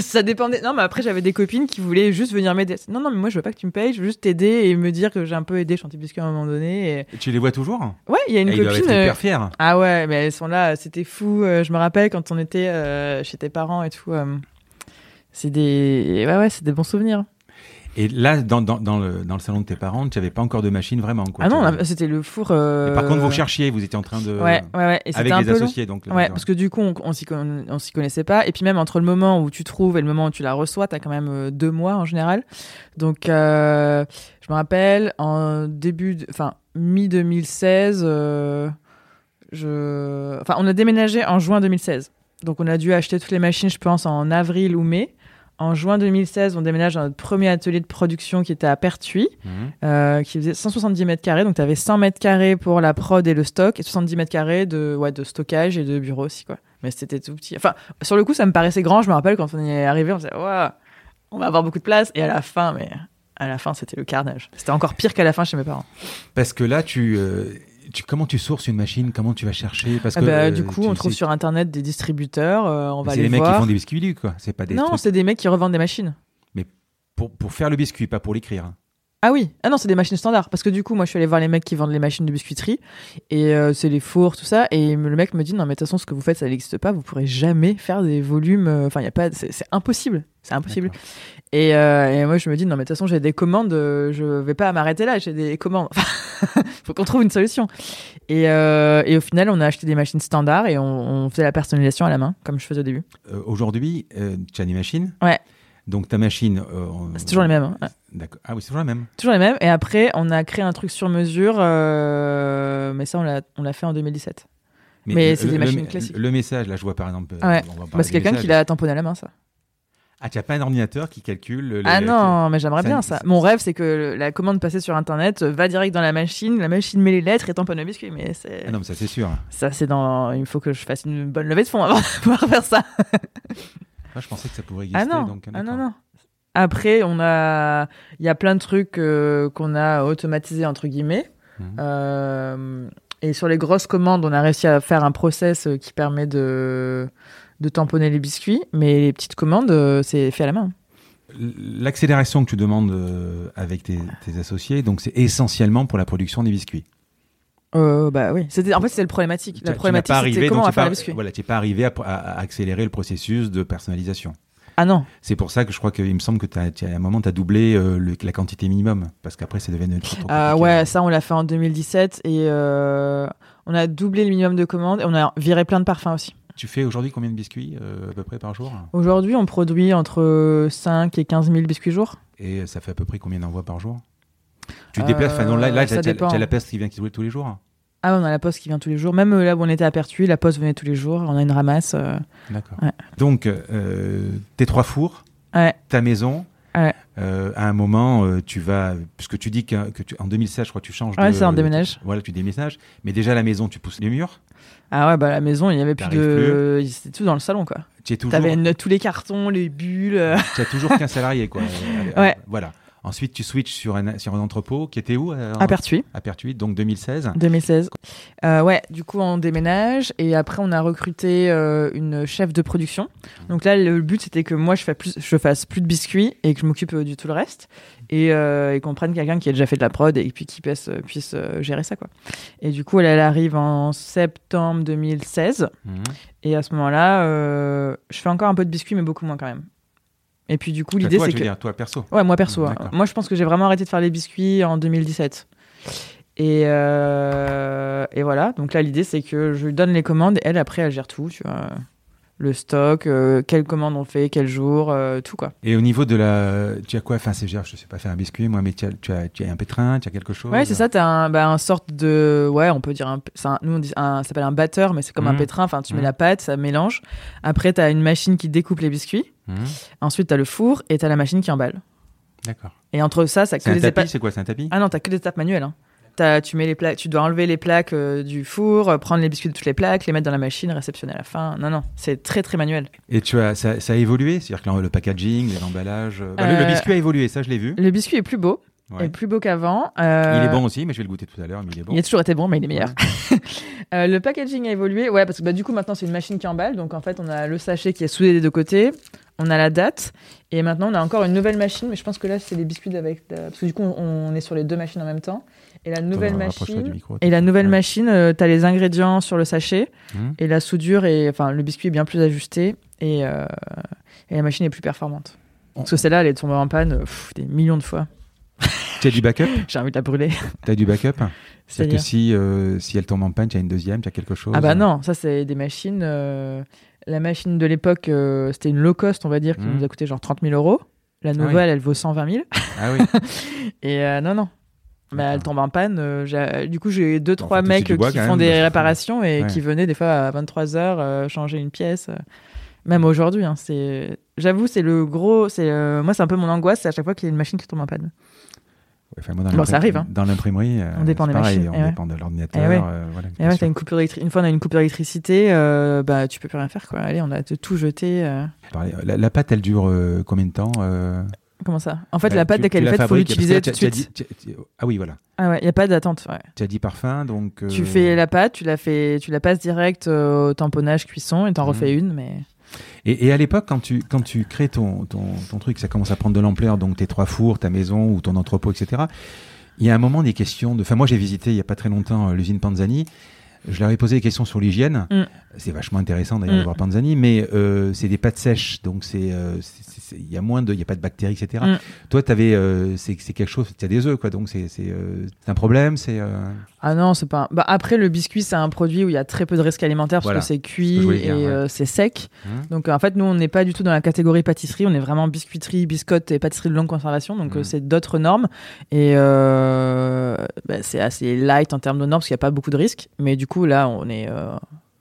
Ça dépendait. Non, mais après, j'avais des copines qui voulaient juste venir m'aider. Non, non, mais moi, je veux pas que tu me payes. Je veux juste t'aider et me dire que j'ai un peu aidé Chanty Biscuit à un moment donné. Et... Tu les vois toujours? Ouais, il y a une Et Ils doivent copine. être euh, hyper fiers. Ah ouais, mais elles sont là. C'était fou. Euh, Je me rappelle quand on était euh, chez tes parents et tout. euh, C'est des. Ouais, ouais, c'est des bons souvenirs. Et là, dans, dans, dans, le, dans le salon de tes parents, tu n'avais pas encore de machine vraiment. Quoi. ah non, Tu c'était le four. euh, par contre, vous cherchiez, vous étiez en train de. Ouais, ouais, ouais. Et avec un les peu associés. Donc, Ouais, parce que du coup, on, on s'y con- on s'y connaissait pas. Et puis même entre le moment où tu trouves et le moment où tu la reçois, t'as quand même euh, deux mois en général. Donc, euh, je me rappelle en début, de- enfin mi 2016, euh, je, enfin on a déménagé en juin 2016. Donc on a dû acheter toutes les machines, je pense, en avril ou mai. En juin 2016, on déménage dans notre premier atelier de production qui était à Pertuis Mhm. euh, qui faisait 170 mètres carrés. Donc, tu avais 100 mètres carrés pour la prod et le stock, et 70 mètres carrés de, ouais, de stockage et de bureau aussi, quoi. Mais c'était tout petit. Enfin, sur le coup, ça me paraissait grand. Je me rappelle quand on y est arrivé, on se disait, Ouah, on va avoir beaucoup de place. Et à la fin, mais à la fin, c'était le carnage. C'était encore pire qu'à la fin chez mes parents. Parce que là, tu, euh, tu, comment tu sources une machine? Comment tu vas chercher? Parce Ah que bah, euh, du coup, on trouve sais- sur Internet des distributeurs, euh, on va C'est les mecs qui font des biscuits du quoi. C'est pas des non, trucs c'est des mecs qui revendent des machines. pour, pour faire le biscuit, pas pour l'écrire. Ah oui, ah non, c'est des machines standards. Parce que du coup, moi, je suis allée voir les mecs qui vendent les machines de biscuiterie. Et euh, c'est les fours, tout ça. Et le mec me dit, non, mais de toute façon, ce que vous faites, ça n'existe pas. Vous pourrez jamais faire des volumes. euh, Enfin, il y a pas. C'est impossible. C'est impossible. Et, euh, et moi, je me dis, non, mais de toute façon, j'ai des commandes. je vais pas m'arrêter là. J'ai des commandes. faut qu'on trouve une solution. Et, euh, et au final, on a acheté des machines standards et on, on faisait la personnalisation à la main, comme je faisais au début. Aujourd'hui, tu as des machines. Ouais. Donc ta machine. euh, C'est toujours les mêmes. hein. D'accord. Ah oui, c'est toujours la même. Toujours les mêmes. Et après, on a créé un truc sur mesure. euh, mais ça, on l'a on l'a fait en 2017. Mais le- c'est des le- machines le- classiques. Le message, là, je vois par exemple. Ah ouais. on va parler Bah, c'est quelqu'un qui l'a tamponné à la main, ça. Ah, tu n'as pas un ordinateur qui calcule. les- ah non, mais j'aimerais ça- bien ça. Mon rêve, c'est que la commande passée sur Internet va direct dans la machine, la machine met les lettres et tamponne le biscuit. Mais c'est Ah non, mais ça c'est sûr. ça, c'est dans. Il faut que je fasse une bonne levée de fonds avant de pouvoir faire ça. Moi, je pensais que ça pourrait exister. Ah non, donc, ah non, non. Après, on a, il y a plein de trucs euh, qu'on a automatisés entre guillemets. Mhm. Euh, et sur les grosses commandes, on a réussi à faire un process euh, qui permet de de tamponner les biscuits. Mais les petites commandes, c'est fait à la main. L'accélération que tu demandes avec tes, tes associés, donc c'est essentiellement pour la production des biscuits. Euh, bah oui, c'était en fait c'était le problématique. La problématique c'était comment on va faire n'es les pas- biscuits. Voilà, tu n'es pas arrivé à accélérer le processus de personnalisation. Ah non, C'est pour ça que je crois qu'il me semble que t'as- t'as- à un moment, tu as doublé euh, le- la quantité minimum, parce qu'après, ça devient trop, trop Euh, compliqué. ouais, ça on l'a fait en 2017 et euh, on a doublé le minimum de commandes et on a viré plein de parfums aussi. Tu fais aujourd'hui combien de biscuits euh, à peu près par jour? Aujourd'hui, on produit entre 5 et 15 000 biscuits jour. Et ça fait à peu près combien d'envois par jour? Tu déplaces, enfin là, là dépend. t'as la peste qui vient qui tous les jours Ah, on a la poste qui vient tous les jours. Même euh, là où on était à Pertuis, la poste venait tous les jours. On a une ramasse. euh, D'accord. Ouais. Donc, euh, tes trois fours, Ouais. ta maison, Ouais. euh, à un moment, tu vas, puisque tu dis que, que tu, en 2016, je crois tu changes Ouais, de... c'est un déménage. Voilà, tu déménages. Mais déjà, à la maison, tu pousses les murs. Ah ouais, bah la maison, il y avait plus de. C'était tout dans le salon, quoi. Tu es toujours, T'avais une- tous les cartons, les bulles. tu as toujours qu'un salarié, quoi. Ouais. Voilà. Ensuite, tu switches sur un, sur un entrepôt qui était où euh, À Pertuis, À Pertuis, donc 2016. 2016. Euh, ouais, du coup, on déménage et après, on a recruté euh, une chef de production. Donc là, le but, c'était que moi, je, fasse plus, je fasse plus de biscuits et que je m'occupe euh, du tout le reste. Et, et qu'on prenne quelqu'un qui a déjà fait de la prod et puis qui puisse, puisse gérer ça, quoi. Et du coup, elle, elle arrive en septembre 2016. Mhm. Et à ce moment-là, je fais encore un peu de biscuits, mais beaucoup moins quand même. Et puis du coup, l'idée, c'est que... dire, toi, perso. Ouais, moi perso. hein. Moi, je pense que j'ai vraiment arrêté de faire les biscuits en 2017. Et, euh, et voilà. Donc là, l'idée, c'est que je lui donne les commandes et elle, après, elle gère tout. Tu vois. Le stock, euh, quelles commandes on fait, quel jour, euh, tout quoi. Et au niveau de la. Tu as quoi Enfin, c'est, je sais pas faire un biscuit, moi, mais tu as, tu as, tu as un pétrin, tu as quelque chose Ouais, c'est ça. T'as un, bah, un sorte de. Ouais, on peut dire. Un, nous, on dit. Un, ça s'appelle un batteur, mais c'est comme un Mhm. pétrin. Enfin, tu mets Mhm. la pâte, ça mélange. Après, t'as une machine qui découpe les biscuits. Mhm. Ensuite, t'as le four et t'as la machine qui emballe. D'accord. Et entre ça, ça que un des tapis, épa- c'est quoi C'est un tapis? Ah non, t'as que des étapes manuelles. Hein. Tu, mets les plaques, tu dois enlever les plaques euh, du four, euh, prendre les biscuits de toutes les plaques, les mettre dans la machine, réceptionner à la fin. Non, non, c'est très très manuel. Et tu as, ça, ça a évolué? C'est-à-dire que le- packaging, l'emballage. euh, bah, le- le, biscuit a évolué, ça, je l'ai vu. Le biscuit est plus beau, Ouais. est plus beau qu'avant. Euh, Il est bon aussi, mais je vais le goûter tout à l'heure, mais il est bon. Il a toujours été bon, mais il est meilleur. Euh, le packaging a évolué, ouais, parce que bah, du coup maintenant c'est une machine qui emballe, donc en fait on a le sachet qui est soudé des deux côtés, on a la date, et maintenant on a encore une nouvelle machine, mais je pense que là c'est les biscuits avec, la- parce que du coup on, on est sur les deux machines en même temps, et la nouvelle Attends, rapproche-toi du machine, micro, et la nouvelle Ouais. machine, euh, t'as les ingrédients sur le sachet, Mhm. et la soudure et enfin le biscuit est bien plus ajusté, et, euh, et la machine est plus performante. Parce que celle-là elle est tombée en panne pff, des millions de fois. Tu as du backup J'ai envie de la brûler. Tu as du backup? C'est-à-dire que si, euh, si elle tombe en panne, tu as une deuxième, tu as quelque chose Ah bah non, ça c'est des machines. la machine de l'époque, c'était une low cost, on va dire, qui Mhm. nous a coûté genre 30 000 euros. La oui. nouvelle, elle vaut 120 000. Ah oui. Et non, non. Bah, elle tombe en panne. euh, j'ai- du coup, j'ai deux, trois toucher mecs bois qui font même, des réparations et Ouais. qui venaient des fois à 23 heures euh, changer une pièce. euh. Même aujourd'hui, hein, c'est. J'avoue, c'est le gros. C'est euh, moi, c'est un peu mon angoisse. C'est à chaque fois qu'il y a une machine qui tombe en panne. Enfin, moi, dans Bon, ça arrive, hein. Dans l'imprimerie, euh, On dépend des pareil, machines, On eh ouais. dépend de l'ordinateur. Eh ouais. euh, voilà, t'as une coupure une fois, on a une coupure d'électricité. euh, bah, tu peux plus rien faire, quoi. Allez, on a tout jeté. euh. La, la pâte, elle dure euh, combien de temps euh, Comment ça? En fait, bah, la pâte, dès qu'elle est faite, il faut l'utiliser tout de suite. dit- Ah oui, voilà. Ah ouais, il n'y a pas d'attente. ouais. Tu as dit parfum, donc. euh, Tu fais la pâte, tu la, fais, tu la passes direct euh, au tamponnage, cuisson, et t'en Mhm. refais une, mais... Et, et à l'époque, quand tu, quand tu crées ton, ton, ton truc, ça commence à prendre de l'ampleur, donc tes trois fours, ta maison ou ton entrepôt, etc. Il y a un moment des questions de. Enfin, moi, j'ai visité il n'y a pas très longtemps euh, l'usine Panzani. Je leur ai posé des questions sur l'hygiène. Mm. C'est vachement intéressant d'ailleurs de Mm. voir Panzani, mais euh, c'est des pâtes sèches, donc euh, c'est- il y a moins de, il y a pas de bactéries, etc. Mm. Toi, t'avais, euh, c'est, quelque chose, tu as des œufs, quoi, donc c'est, euh, un problème, c'est. euh, Ah non, c'est pas... Bah, après, le biscuit, c'est un produit où il y a très peu de risques alimentaires, parce Voilà, que c'est ce que cuit et ouais. euh, c'est sec. hein. Donc, en fait, nous, on n'est pas du tout dans la catégorie pâtisserie, on est vraiment biscuiterie, biscotte et pâtisserie de longue conservation, donc Mm. euh, c'est d'autres normes. Et euh, bah, c'est assez light en termes de normes, parce qu'il n'y a pas beaucoup de risques. Mais du coup, là, on est...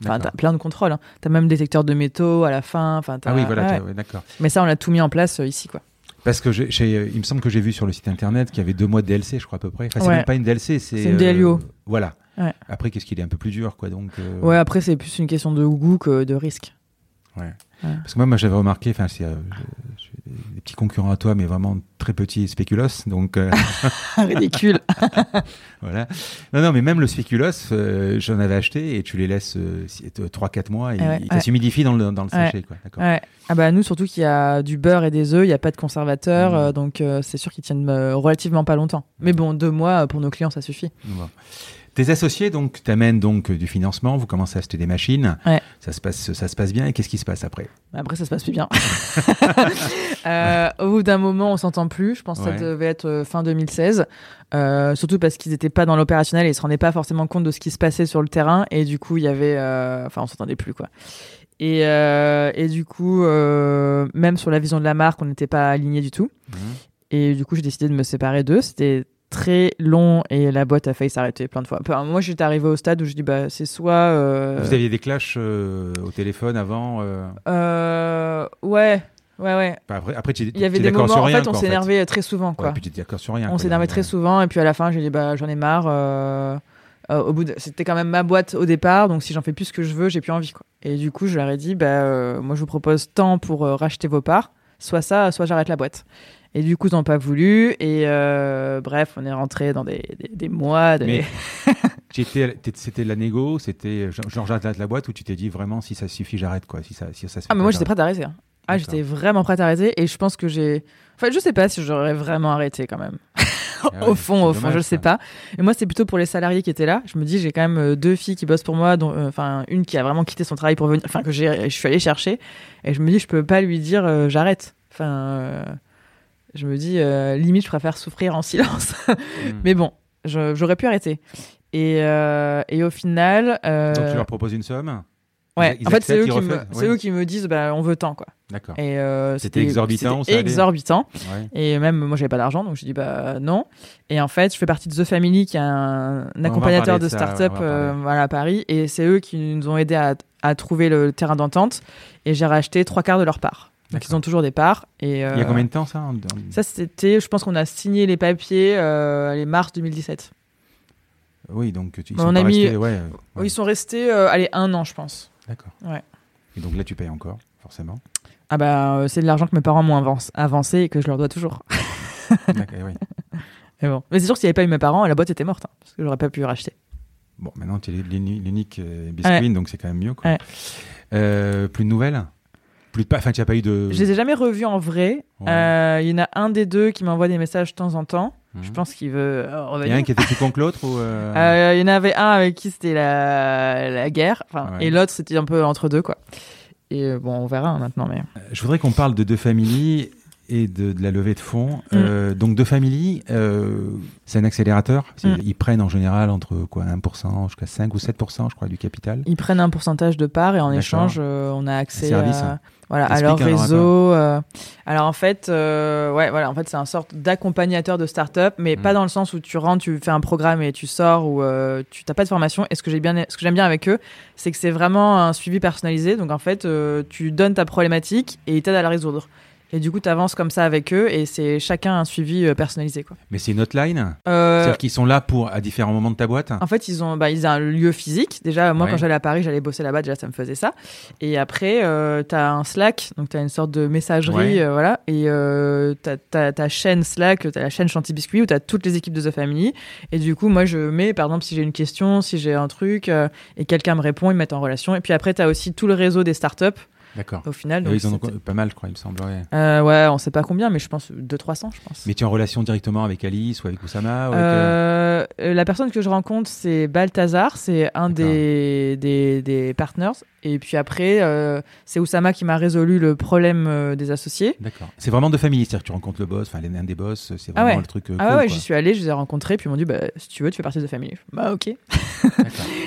euh, Enfin, t'as plein de contrôles. Hein. T'as même détecteur de métaux à la fin. Enfin, Ah oui, voilà, ouais. ouais, d'accord. Mais ça, on l'a tout mis en place euh, ici, quoi. Parce que j'ai, il me semble que j'ai vu sur le site internet qu'il y avait deux mois de DLC, je crois à peu près. Enfin, c'est Ouais. même pas une DLC, c'est. C'est une DLUO. Voilà. Ouais. Après, qu'est-ce qu'il est un peu plus dur, quoi. Donc. euh, Ouais, après, c'est plus une question de goût que de risque. Parce que moi, moi j'avais remarqué, enfin, euh, je- des petit concurrent à toi, mais vraiment très petit, Spéculos. Donc, euh, Ridicule. voilà. Non, non, mais même le Spéculos, euh, j'en avais acheté et tu les laisses 3-4 mois et Ah ouais, ils- ça s'humidifie dans le, dans le Ouais. sachet. Quoi. Ouais. Ah bah nous surtout qu'il y a du beurre et des œufs, il n'y a pas de conservateur, euh, donc euh, c'est sûr qu'ils tiennent euh, relativement pas longtemps. Mais bon, deux mois euh, pour nos clients, ça suffit. Bon. Tes associés donc t'amènent donc du financement, vous commencez à acheter des machines, Ouais. ça se passe ça se passe bien et qu'est-ce qui se passe après? Après, ça se passe plus bien. Euh, au bout d'un moment, on s'entend plus. Je pense que Ouais. ça devait être euh, fin 2016. Euh, surtout parce qu'ils n'étaient pas dans l'opérationnel et ils se rendaient pas forcément compte de ce qui se passait sur le terrain. Et du coup, il y avait. euh, Enfin, on s'entendait plus, quoi. Et, euh, et du coup, euh, même sur la vision de la marque, on n'était pas alignés du tout. Mhm. Et du coup, j'ai décidé de me séparer d'eux. C'était très long et la boîte a failli s'arrêter plein de fois. Enfin, moi, j'étais arrivé au stade où je dis, bah, c'est soit. euh, Vous aviez des clashs euh, au téléphone avant euh, euh, ouais, ouais, ouais. pas Après, après Il y avait des moments, sur en rien, fait, on s'énervait très souvent, Ouais, quoi. puis tu es d'accord sur rien. on s'énervait très souvent, et puis à la fin, j'ai dit, bah, j'en ai marre. au bout de... C'était quand même ma boîte au départ, donc si j'en fais plus ce que je veux, j'ai plus envie, quoi. Et du coup, je leur ai dit, bah, moi, je vous propose tant pour racheter vos parts, soit ça, soit j'arrête la boîte. Et du coup, ils n'ont pas voulu, et euh, bref, on est rentré dans des, des, des mois. De... Mais- C'était la négo, c'était j'arrête la boîte ou tu t'es dit vraiment si ça suffit j'arrête quoi, si ça, si ça Ah, mais moi, j'étais prête à arrêter. hein. Ah, j'étais vraiment prête à arrêter, et je pense que j'ai. Enfin, je sais pas si j'aurais vraiment arrêté quand même. Ah au fond, au fond, dommage, je sais pas. Et moi, c'est plutôt pour les salariés qui étaient là. Je me dis, j'ai quand même euh, deux filles qui bossent pour moi, dont, euh, enfin, une qui a vraiment quitté son travail pour venir, enfin, que je suis allée chercher. Et je me dis, je peux pas lui dire, euh, j'arrête. Enfin, euh, je me dis, euh, limite, je préfère souffrir en silence. Hmm. Mais bon, j'aurais pu arrêter. Et, euh, et au final, euh, Donc tu leur proposes une somme ouais, ils en fait, c'est eux, qui me, refusent, c'est ouais. eux qui me disent, bah, on veut tant, quoi. D'accord. Et euh, C'était exorbitant, ça exorbitant. Ouais. Et même moi, j'avais pas d'argent, donc je dis bah non. Et en fait, je fais partie de The Family, qui est un, accompagnateur de de start-up euh, voilà, à Paris. Et c'est eux qui nous ont aidés à, à trouver le terrain d'entente. Et j'ai racheté trois quarts de leur part. Donc ils ont toujours des parts. Et, Il y a euh, combien de temps ça en- Ça, c'était, je pense qu'on a signé les papiers euh, les mars 2017. Oui, donc ils On sont a mis- restés, ouais, euh, ouais, Ils sont restés, euh, allez, un an, je pense. D'accord. Ouais. Et donc là tu payes encore, forcément. Ah bah, euh, c'est de l'argent que mes parents m'ont avancé et que je leur dois toujours. D'accord, oui. Mais bon. Mais c'est sûr que s'il n'y avait pas eu mes parents, la boîte était morte. hein, parce que j'aurais pas pu racheter. Bon, maintenant tu es l'uni- l'unique euh, biscuit, donc c'est quand même mieux. Quoi. Euh, plus de nouvelles? Plus de pas, enfin tu n'as pas eu de. Je les ai jamais revus en vrai. Ouais. Euh, Il y en a un des deux qui m'envoie des messages de temps en temps. Mhm. Je pense qu'il veut euh, Il y en a un qui était plus con que l'autre ou euh, Il y en avait un avec qui c'était la, la guerre, Ouais. et l'autre c'était un peu entre deux quoi. Et bon, on verra hein, maintenant, mais Je voudrais qu'on parle de deux familles et de, de la levée de fonds. Mm. Euh, donc deux familles, euh, c'est un accélérateur. Mm. Ils prennent en général entre quoi 1% jusqu'à 5 ou 7% je crois du capital. ils prennent un pourcentage de parts et en échange, euh, on a accès à, voilà, à Explique leur réseau. Alors en fait, ouais, voilà, en fait c'est un sorte d'accompagnateur de start-up, mais Mm. pas dans le sens où tu rentres, tu fais un programme et tu sors ou tu t'as pas de formation. Et ce que j'ai bien, ce que j'aime bien avec eux, c'est que c'est vraiment un suivi personnalisé. Donc en fait, tu donnes ta problématique et ils t'aident à la résoudre. Et du coup, tu avances comme ça avec eux et c'est chacun un suivi euh, personnalisé. Quoi. Mais c'est une hotline. Euh, C'est-à-dire qu'ils sont là pour à différents moments de ta boîte? en fait, ils ont, bah, ils ont un lieu physique. Déjà, moi, Ouais. quand j'allais à Paris, j'allais bosser là-bas. Déjà, ça me faisait ça. Et après, euh, t'as un Slack, donc t'as une sorte de messagerie, Ouais. euh, voilà. Et t'as, t'as ta chaîne Slack, t'as la chaîne Chanty Biscuit où t'as toutes les équipes de The Family. Et du coup, moi, je mets, par exemple, si j'ai une question, si j'ai un truc, et quelqu'un me répond, ils me mettent en relation. Et puis après, t'as aussi tout le réseau des startups. D'accord. Au final, donc Ils en ont pas mal, je crois, il me semble. ouais. Euh, ouais, on sait pas combien, mais je pense 200-300, je pense. Mais tu es en relation directement avec Alice ou avec Oussama ou avec, euh, la personne que je rencontre, c'est Balthazar, c'est un des, des, des partners. Et puis après, euh, c'est Oussama qui m'a résolu le problème euh, des associés. D'accord. C'est vraiment de famille, c'est-à-dire que tu rencontres le boss, enfin l'un des boss, c'est Ah vraiment ouais. le truc. ah cool, ouais, j'y suis allée, je les ai rencontrés, puis ils m'ont dit, bah, si tu veux, tu fais partie de la famille. Bah ok.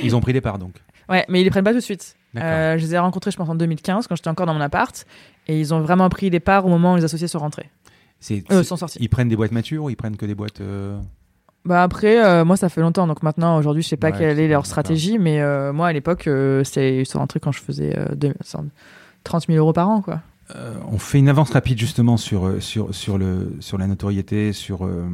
Ils ont pris des parts donc. Ouais, mais ils les prennent pas tout de suite. Euh, je les ai rencontrés, je pense, en 2015, quand j'étais encore dans mon appart. Et ils ont vraiment pris les parts au moment où les associés sont rentrés. C'est- Euh, sont sortis. Ils prennent des boîtes matures ou ils prennent que des boîtes. euh, Bah après, euh, moi, ça fait longtemps. Donc maintenant, aujourd'hui, je sais pas Ouais, quelle est leur stratégie. Mais moi, à l'époque, c'est- ils sont rentrés quand je faisais euh, deux- 30 000 euros par an, quoi. Euh, on fait une avance rapide justement sur euh, sur sur le sur la notoriété. Sur euh,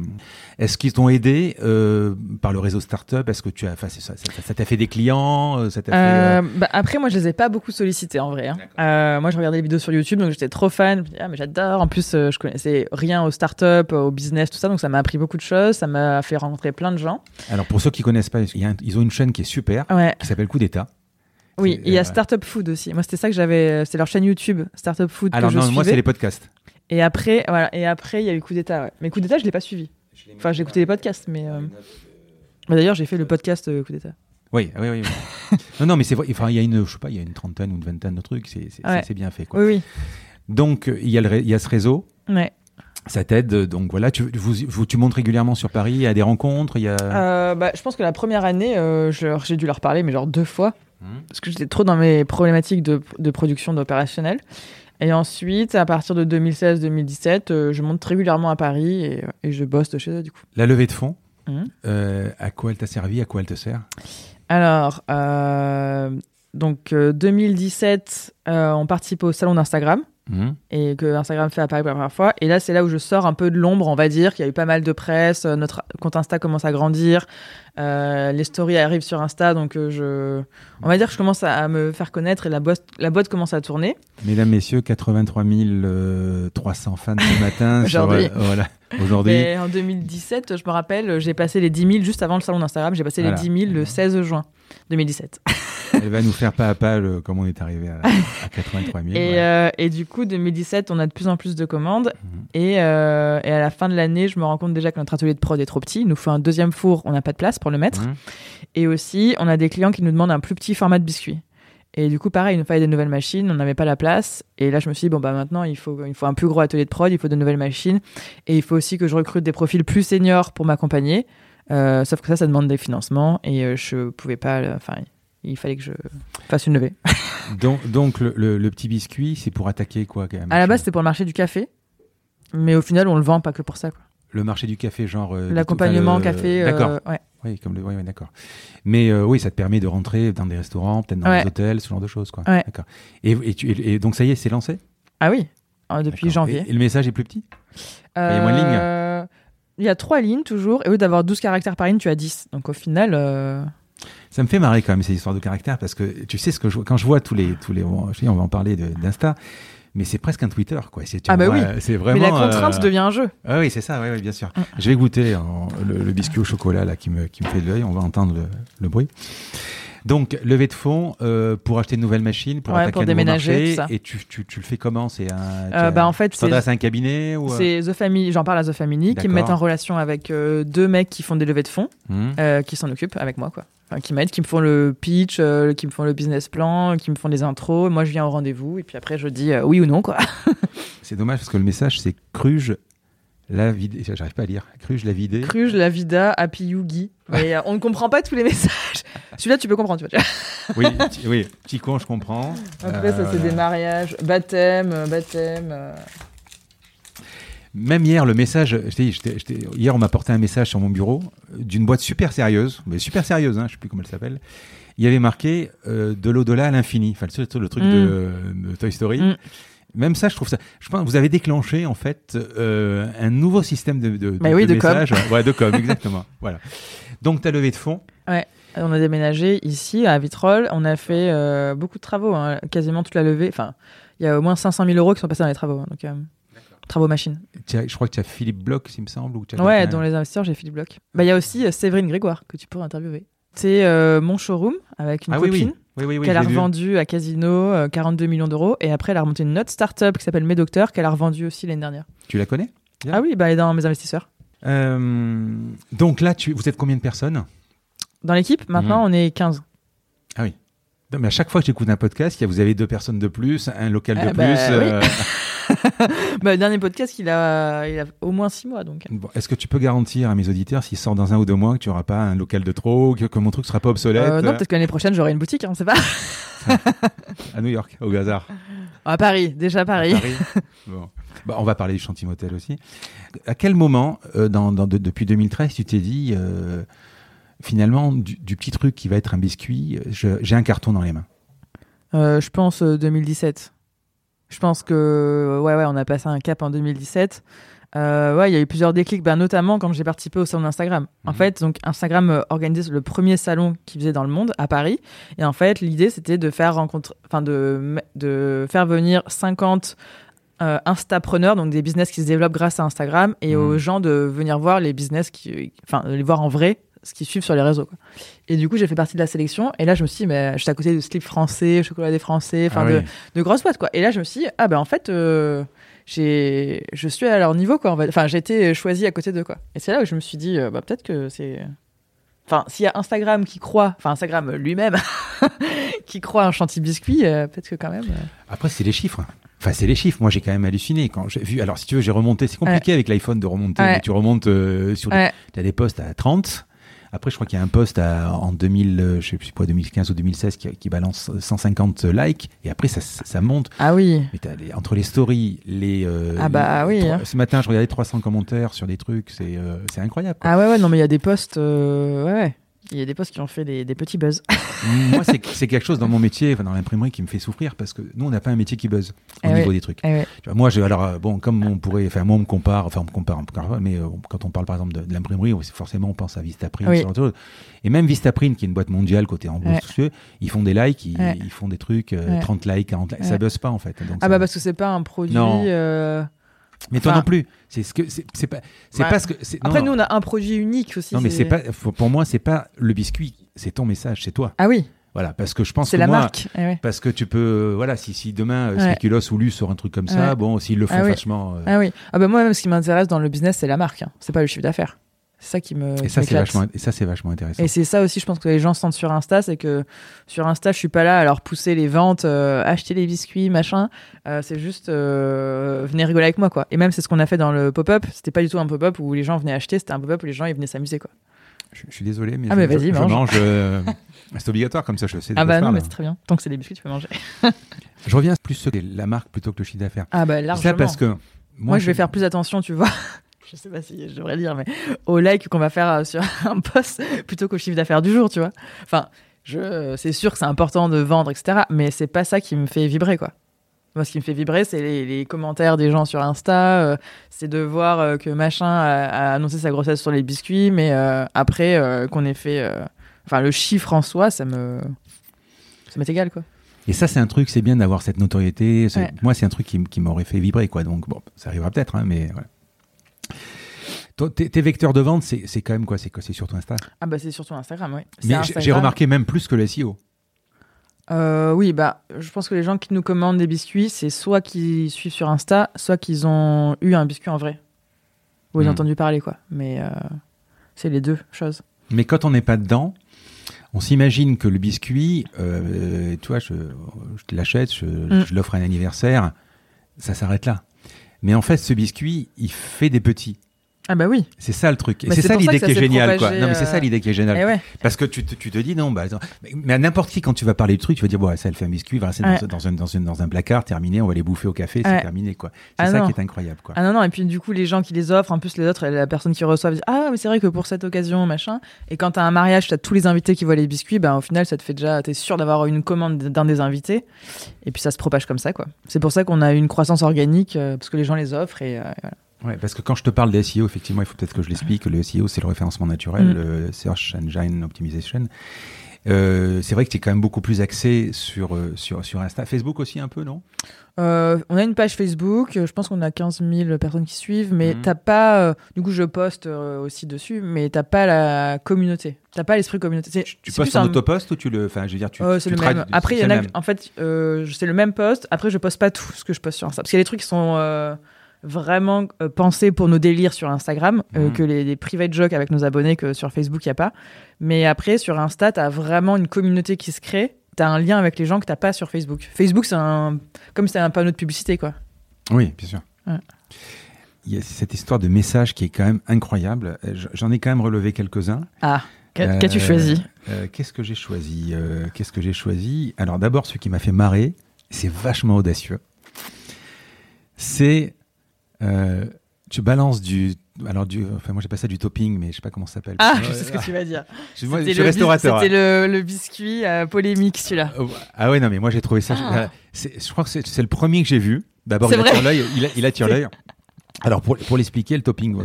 est-ce qu'ils t'ont aidé euh, par le réseau startup? Est-ce que tu as, enfin, ça, ça t'a fait des clients euh, Ça t'a fait Euh, bah, après, moi, je les ai pas beaucoup sollicités en vrai. hein. Euh, moi, je regardais les vidéos sur YouTube, donc j'étais trop fan. Je me disais, ah, mais j'adore. En plus, je connaissais rien aux startups, au business, tout ça, donc ça m'a appris beaucoup de choses. Ça m'a fait rencontrer plein de gens. Alors pour ceux qui connaissent pas, il y a un- ils ont une chaîne qui est super, Ouais. qui s'appelle Coup d'État. Oui, il y a euh, Startup Food aussi. Moi, c'était ça que j'avais. C'est leur chaîne YouTube, Startup Food. Alors que je non, moi c'est les podcasts. Et après, voilà. Et après, il y a eu Coup d'État. Ouais. Mais Coup d'État, je l'ai pas suivi. Enfin, j'ai écouté les podcasts, mais. euh, mais D'ailleurs, j'ai fait le podcast euh, Coup d'État. Oui, oui, oui. oui. non, non, mais c'est vrai. Enfin, il y a une, je sais pas, il y a une trentaine ou une vingtaine de trucs. C'est c'est- Ouais. bien fait. Quoi. Oui, oui. Donc euh, il y a le, ré- il y a ce réseau. Ouais. Ça t'aide, euh, donc voilà, tu, vous, vous- tu montes régulièrement sur Paris à des rencontres, il y a... Euh, bah, je pense que la première année, euh, j'ai dû leur parler, mais genre deux fois. Hmm. parce que j'étais trop dans mes problématiques de, de production d'opérationnel. Et ensuite, à partir de 2016-2017, euh, je monte régulièrement à Paris et, et je bosse de chez eux du coup. La levée de fonds, Mhm. euh, à quoi elle t'a servi, à quoi elle te sert? Alors, euh, donc euh, 2017, euh, on participe au salon d'Instagram Mhm. et que Instagram fait pour la première fois. Et là, c'est là où je sors un peu de l'ombre, on va dire, qu'il y a eu pas mal de presse, euh, notre compte Insta commence à grandir, euh, les stories arrivent sur Insta, donc euh, je, on va dire que je commence à, me faire connaître et la boîte, la boîte commence à tourner. Mesdames, messieurs, 83 300 fans ce matin. Aujourd'hui. euh, voilà, aujourd'hui. En 2017, je me rappelle, j'ai passé les 10 000 juste avant le salon d'Instagram, j'ai passé Voilà. les 10 000 le 16 juin 2017. Elle va nous faire pas à pas le, comment on est arrivé à, à 83 000. Et, ouais. euh, et du coup, 2017, on a de plus en plus de commandes. Mhm. Et, euh, et à la fin de l'année, je me rends compte déjà que notre atelier de prod est trop petit. Il nous faut un deuxième four, on n'a pas de place pour le mettre. Mhm. Et aussi, on a des clients qui nous demandent un plus petit format de biscuit. Et du coup, pareil, il nous fallait des nouvelles machines, on n'avait pas la place. Et là, je me suis dit, bon, bah maintenant, il faut, il faut un plus gros atelier de prod, il faut de nouvelles machines. Et il faut aussi que je recrute des profils plus seniors pour m'accompagner. Euh, sauf que ça, ça demande des financements. Et euh, je pouvais pas. Enfin, il fallait que je fasse une levée. Donc, donc le, le- le petit biscuit, c'est pour attaquer quoi quand même À la base, c'était pour le marché du café. Mais au final, on le vend pas que pour ça. quoi. Le marché du café, genre. euh, L'accompagnement le- café. euh, D'accord. ouais. Oui, comme le, oui, oui, d'accord. Mais euh, oui, ça te permet de rentrer dans des restaurants, peut-être dans Ouais. des hôtels, ce genre de choses, quoi. Ouais. D'accord. Et, et, tu- et- et donc ça y est, c'est lancé? Ah oui, euh, depuis janvier. Et, le message est plus petit? Il y a moins de lignes? Euh, Il y a trois lignes toujours. Et au lieu d'avoir 12 caractères par ligne, tu as 10. Donc au final. Ça me fait marrer quand même ces histoires de caractère parce que tu sais ce que je, quand je vois tous les tous les je on va en parler d'Insta, mais c'est presque un Twitter quoi. C'est Ah bah oui. c'est vraiment. Mais la contrainte euh, devient un jeu. Ah oui, c'est ça, oui, oui, bien sûr. Mm. Je vais goûter en- le, le biscuit au chocolat là qui me qui me fait de l'œil. On va entendre le, le bruit. Donc levée de fonds euh, pour acheter une nouvelle machine, pour Ouais, pour déménager, marché. tout ça. Et tu, tu, tu le fais comment? C'est un. Euh, bah, en fait, tu c'est- t'adresses à un cabinet ou C'est The Family, j'en parle à The Family, qui me mettent en relation avec euh, deux mecs qui font des levées de fonds, euh, qui s'en occupent avec moi, quoi. Enfin, qui m'aident, qui me font le pitch, euh, qui me font le business plan, qui me font les intros. Moi, je viens au rendez-vous et puis après, je dis euh, oui ou non, quoi. C'est dommage parce que le message c'est Cruge la vidée. J'arrive pas à lire. Cruge la vidée. Cruge, la vida, happy you, Guy. Mais euh, on ne comprend pas tous les messages. Celui-là, tu peux comprendre, tu vois. oui, petit- oui, petit con, je comprends. Après, ça, c'est des mariages, baptême, baptême. Euh. Même hier, le message, je dit, hier, on m'a porté un message sur mon bureau euh, d'une boîte super sérieuse, mais super sérieuse, hein, je sais plus comment elle s'appelle. Il y avait marqué euh, de l'au-delà à l'infini, enfin le, truc- le truc Mm. de, de Toy Story. Mm. Même ça, je trouve ça. Je pense que vous avez déclenché en fait euh, un nouveau système de, de, Mais oui, de com. Ouais, de com, exactement. voilà. Donc, tu as levé de fonds. On a déménagé ici, à Vitrolles. On a fait euh, beaucoup de travaux, hein, quasiment toute la levée. Enfin, il y a au moins 500 000 euros qui sont passés dans les travaux. hein, donc, euh, travaux machines. Je crois que tu as Philippe Bloch, il me semble. Ou as Ouais, dans les investisseurs, j'ai Philippe Bloch. Bah, il y a aussi euh, Séverine Grégoire que tu pourrais interviewer. C'est euh, mon showroom avec une Ah oui, copine oui. Oui, oui, oui, qu'elle a je l'ai vu. revendu à Casino euh, 42 millions d'euros. Et après, elle a remonté une autre start-up qui s'appelle Medocteur qu'elle a revendue aussi l'année dernière. Tu la connais. Ah oui, bah, elle est dans mes investisseurs. Euh, Donc là, tu, vous êtes combien de personnes? Dans l'équipe, maintenant, Mhm. on est 15. Non, mais à chaque fois que j'écoute un podcast, il y a- vous avez deux personnes de plus, un local de Ah, plus. bah, le dernier podcast, il a, il a au moins 6 mois. Donc. bon, Est-ce que tu peux garantir à mes auditeurs, s'ils sortent dans un ou deux mois, que tu n'auras pas un local de trop, que, que mon truc sera pas obsolète? Euh, non, peut-être que l'année prochaine, j'aurai une boutique, hein, on sait pas. à New York, au hasard À Paris, déjà à Paris. Paris Bon. Bah, on va parler du chantier motel aussi. À quel moment, euh, dans, dans- de- depuis 2013, tu t'es dit, euh, finalement, du, du petit truc qui va être un biscuit, j'ai un carton dans les mains? Euh, je pense euh, 2017. Je pense que ouais, ouais, on a passé un cap en 2017. Euh, ouais, il y a eu plusieurs déclics, ben, notamment quand j'ai participé au salon d'Instagram. En Mhm. fait, donc Instagram euh, organise le premier salon qu'ils faisaient dans le monde à Paris. Et en fait, l'idée c'était de faire rencontrer, enfin de, de faire venir 50 euh, instapreneurs, donc des business qui se développent grâce à Instagram, et Mhm. aux gens de venir voir les business qui, enfin, les voir en vrai, ce qu'ils suivent sur les réseaux. Quoi. Et du coup, j'ai fait partie de la sélection. Et là, je me suis dit, mais j'étais à côté de Slip français, Chocolat français, enfin Ah de, oui. de grosses boîtes quoi. Et là je me suis dit, ah ben en fait euh, j'ai je suis à leur niveau quoi. en fait. Enfin j'ai été choisi à côté d'eux quoi. Et c'est là où je me suis dit, euh, bah peut-être que c'est Enfin, s'il y a Instagram qui croit, enfin Instagram lui-même, qui croit un chantier biscuit, euh, peut-être que quand même. Après, c'est les chiffres. Enfin, c'est les chiffres. Moi, j'ai quand même halluciné quand j'ai vu. Alors, si tu veux, j'ai remonté. C'est compliqué avec l'iPhone de remonter. Ouais. mais tu remontes euh, sur. des- Ouais. T'as des posts à 30. Après, je crois qu'il y a un post à, en 2000, euh, je sais plus quoi, 2015 ou 2016 qui, qui balance 150 likes. Et après, ça, ça, monte. Ah oui. Mais t'as les- entre les stories, les. euh, Ah bah les- oui, hein. Ce matin, je regardais 300 commentaires sur des trucs. C'est euh, incroyable. quoi. Ah ouais ouais non mais il y a des posts, euh, ouais ouais. Il y a des posts qui ont fait des, des petits buzz. Moi, c'est quelque chose dans mon métier, enfin, dans l'imprimerie, qui me fait souffrir parce que nous, on n'a pas un métier qui buzz au Eh niveau ouais. des trucs. Eh ouais. Tu vois, moi, je, alors, euh, bon, comme on pourrait, enfin, moi, on me compare, enfin, on me compare, mais euh, quand on parle, par exemple, de, de l'imprimerie, forcément, on pense à Vistaprint, Oui. ce. Et même Vistaprint, qui est une boîte mondiale côté en bourse, Ouais. ils font des likes, ils, font des trucs, euh, Ouais. 30 likes, 40 likes, ça buzz pas, en fait. Donc, Ah bah parce que c'est pas un produit. Non. euh, mais toi non plus. C'est ce que, c'est pas, c'est Ouais. pas ce que, Après non. nous on a un produit unique aussi. Non, mais c'est pas, pour moi, c'est pas le biscuit, c'est ton message, c'est toi. Ah oui, Voilà, parce que je pense c'est que la moi, marque. Eh ouais. Parce que tu peux, voilà, si, si demain euh, Ouais. Ou Lu sort un truc comme ça, Ouais. bon, s'ils le font Ah oui. vachement. euh, Ah oui. Ah bah moi même ce qui m'intéresse dans le business c'est la marque. hein. C'est pas le chiffre d'affaires. C'est ça qui me. et ça, c'est vachement, et ça, c'est vachement intéressant. Et c'est ça aussi, je pense que les gens sentent sur Insta, c'est que sur Insta, je suis pas là à leur pousser les ventes, euh, acheter les biscuits, machin. Euh, c'est juste euh, venez rigoler avec moi, quoi. Et même c'est ce qu'on a fait dans le pop-up. C'était pas du tout un pop-up où les gens venaient acheter, c'était un pop-up où les gens ils venaient s'amuser, quoi. Je, je suis désolé, mais, Ah, je, mais vas-y, je- je mange. c'est obligatoire, comme ça, je sais. Ah bah non, mais c'est très bien. Tant que c'est des biscuits, tu peux manger. Je reviens plus sur la marque plutôt que le chiffre d'affaires. Ah bah C'est largement. ça parce que moi, Moi, je vais faire plus attention, tu vois. Je sais pas si je devrais dire, mais au like qu'on va faire euh, sur un post plutôt qu'au chiffre d'affaires du jour, tu vois. Enfin, je, c'est sûr que c'est important de vendre, etc. Mais c'est pas ça qui me fait vibrer, quoi. Moi, ce qui me fait vibrer, c'est les, les commentaires des gens sur Insta. euh, c'est de voir euh, que machin a, a annoncé sa grossesse sur les biscuits, mais euh, après qu'on ait fait. Enfin, le chiffre en soi, ça me. Ça m'est égal, quoi. Et ça, c'est un truc, c'est bien d'avoir cette notoriété. Ouais. Moi, c'est un truc qui, qui m'aurait fait vibrer, quoi. Donc, bon, ça arrivera peut-être, hein, mais voilà. Toi, tes, tes vecteurs de vente, c'est quand même quoi? C'est quoi? C'est surtout Insta? Ah, bah, c'est surtout Instagram, oui. Mais j'ai- remarqué même plus que le SEO. Euh, oui, bah, je pense que les gens qui nous commandent des biscuits, c'est soit qu'ils suivent sur Insta, soit qu'ils ont eu un biscuit en vrai. Ou ils ont Hmm. entendu parler, quoi. Mais euh, c'est les deux choses. Mais quand on n'est pas dedans, on s'imagine que le biscuit, euh, tu vois, je, je te l'achète, je, Mm. je l'offre à un anniversaire, ça s'arrête là. Mais en fait, ce biscuit, il fait des petits. Ah bah oui. C'est ça le truc. Et Bah, c'est c'est ça ça l'idée qui est ça géniale. Quoi. Non, mais c'est euh, ça l'idée qui est géniale. Eh ouais. Parce que tu te, tu te dis, non, bah, attends. mais, à n'importe qui, quand tu vas parler du truc, tu vas dire, bon, ça, elle fait un biscuit, c'est dans, Ouais. dans, un, dans, un, dans un placard, terminé, on va les bouffer au café, c'est terminé. quoi. C'est Ah ça non. qui est incroyable. Quoi. Ah non, non, et puis du coup, les gens qui les offrent, en plus les autres, la personne qui reçoit dit Ah, mais c'est vrai que pour cette occasion, machin. Et quand t'as un mariage, t'as tous les invités qui voient les biscuits, bah au final, ça te fait déjà, t'es sûr d'avoir une commande d'un des invités. Et puis ça se propage comme ça, quoi. C'est pour ça qu'on a une croissance organique, euh, parce que les gens les offrent et euh, voilà. Ouais, parce que quand je te parle des SEO, effectivement, il faut peut-être que je l'explique. Le SEO, c'est le référencement naturel, Mm. le Search Engine Optimization. Euh, c'est vrai que tu es quand même beaucoup plus axé sur, euh, sur, sur Insta. Facebook aussi un peu, non? Euh, on a une page Facebook, euh, je pense qu'on a 15 000 personnes qui suivent, mais Mhm. t'as pas. euh, du coup, je poste aussi dessus, mais t'as pas la communauté. T'as pas l'esprit communauté. Tu c'est postes en un- autopost ou tu le. Enfin, je veux dire, tu. Tu c'est le même. Après, il y en a. En fait, c'est le même post. Après, je poste pas tout ce que je poste sur Insta. Parce qu'il y a des trucs qui sont vraiment euh, pensés pour nos délires sur Instagram, euh, Mhm. que les, les private jokes avec nos abonnés que sur Facebook, il n'y a pas. Mais après, sur Insta, tu as vraiment une communauté qui se crée. Tu as un lien avec les gens que tu pas sur Facebook. Facebook, c'est un. Comme c'est un panneau de publicité, quoi. Oui, bien sûr. Ouais. Il y a cette histoire de message qui est quand même incroyable. Euh, J'en ai quand même relevé quelques-uns. Ah, Euh, qu'as-tu choisi? Qu'est-ce que j'ai choisi Qu'est-ce que j'ai choisi? Alors d'abord, ce qui m'a fait marrer, c'est vachement audacieux. C'est euh, tu balances du alors du, enfin moi j'ai pas ça du topping, mais je sais pas comment ça s'appelle. Ah, je sais ce que tu vas dire. je, moi, je suis restaurateur. C'était le, le biscuit euh, polémique, celui-là. Euh, Ah ouais non mais moi j'ai trouvé ça. Ah. je crois que c'est le premier que j'ai vu. D'abord il attire l'œil, il, attire l'œil. Alors pour, pour l'expliquer, le topping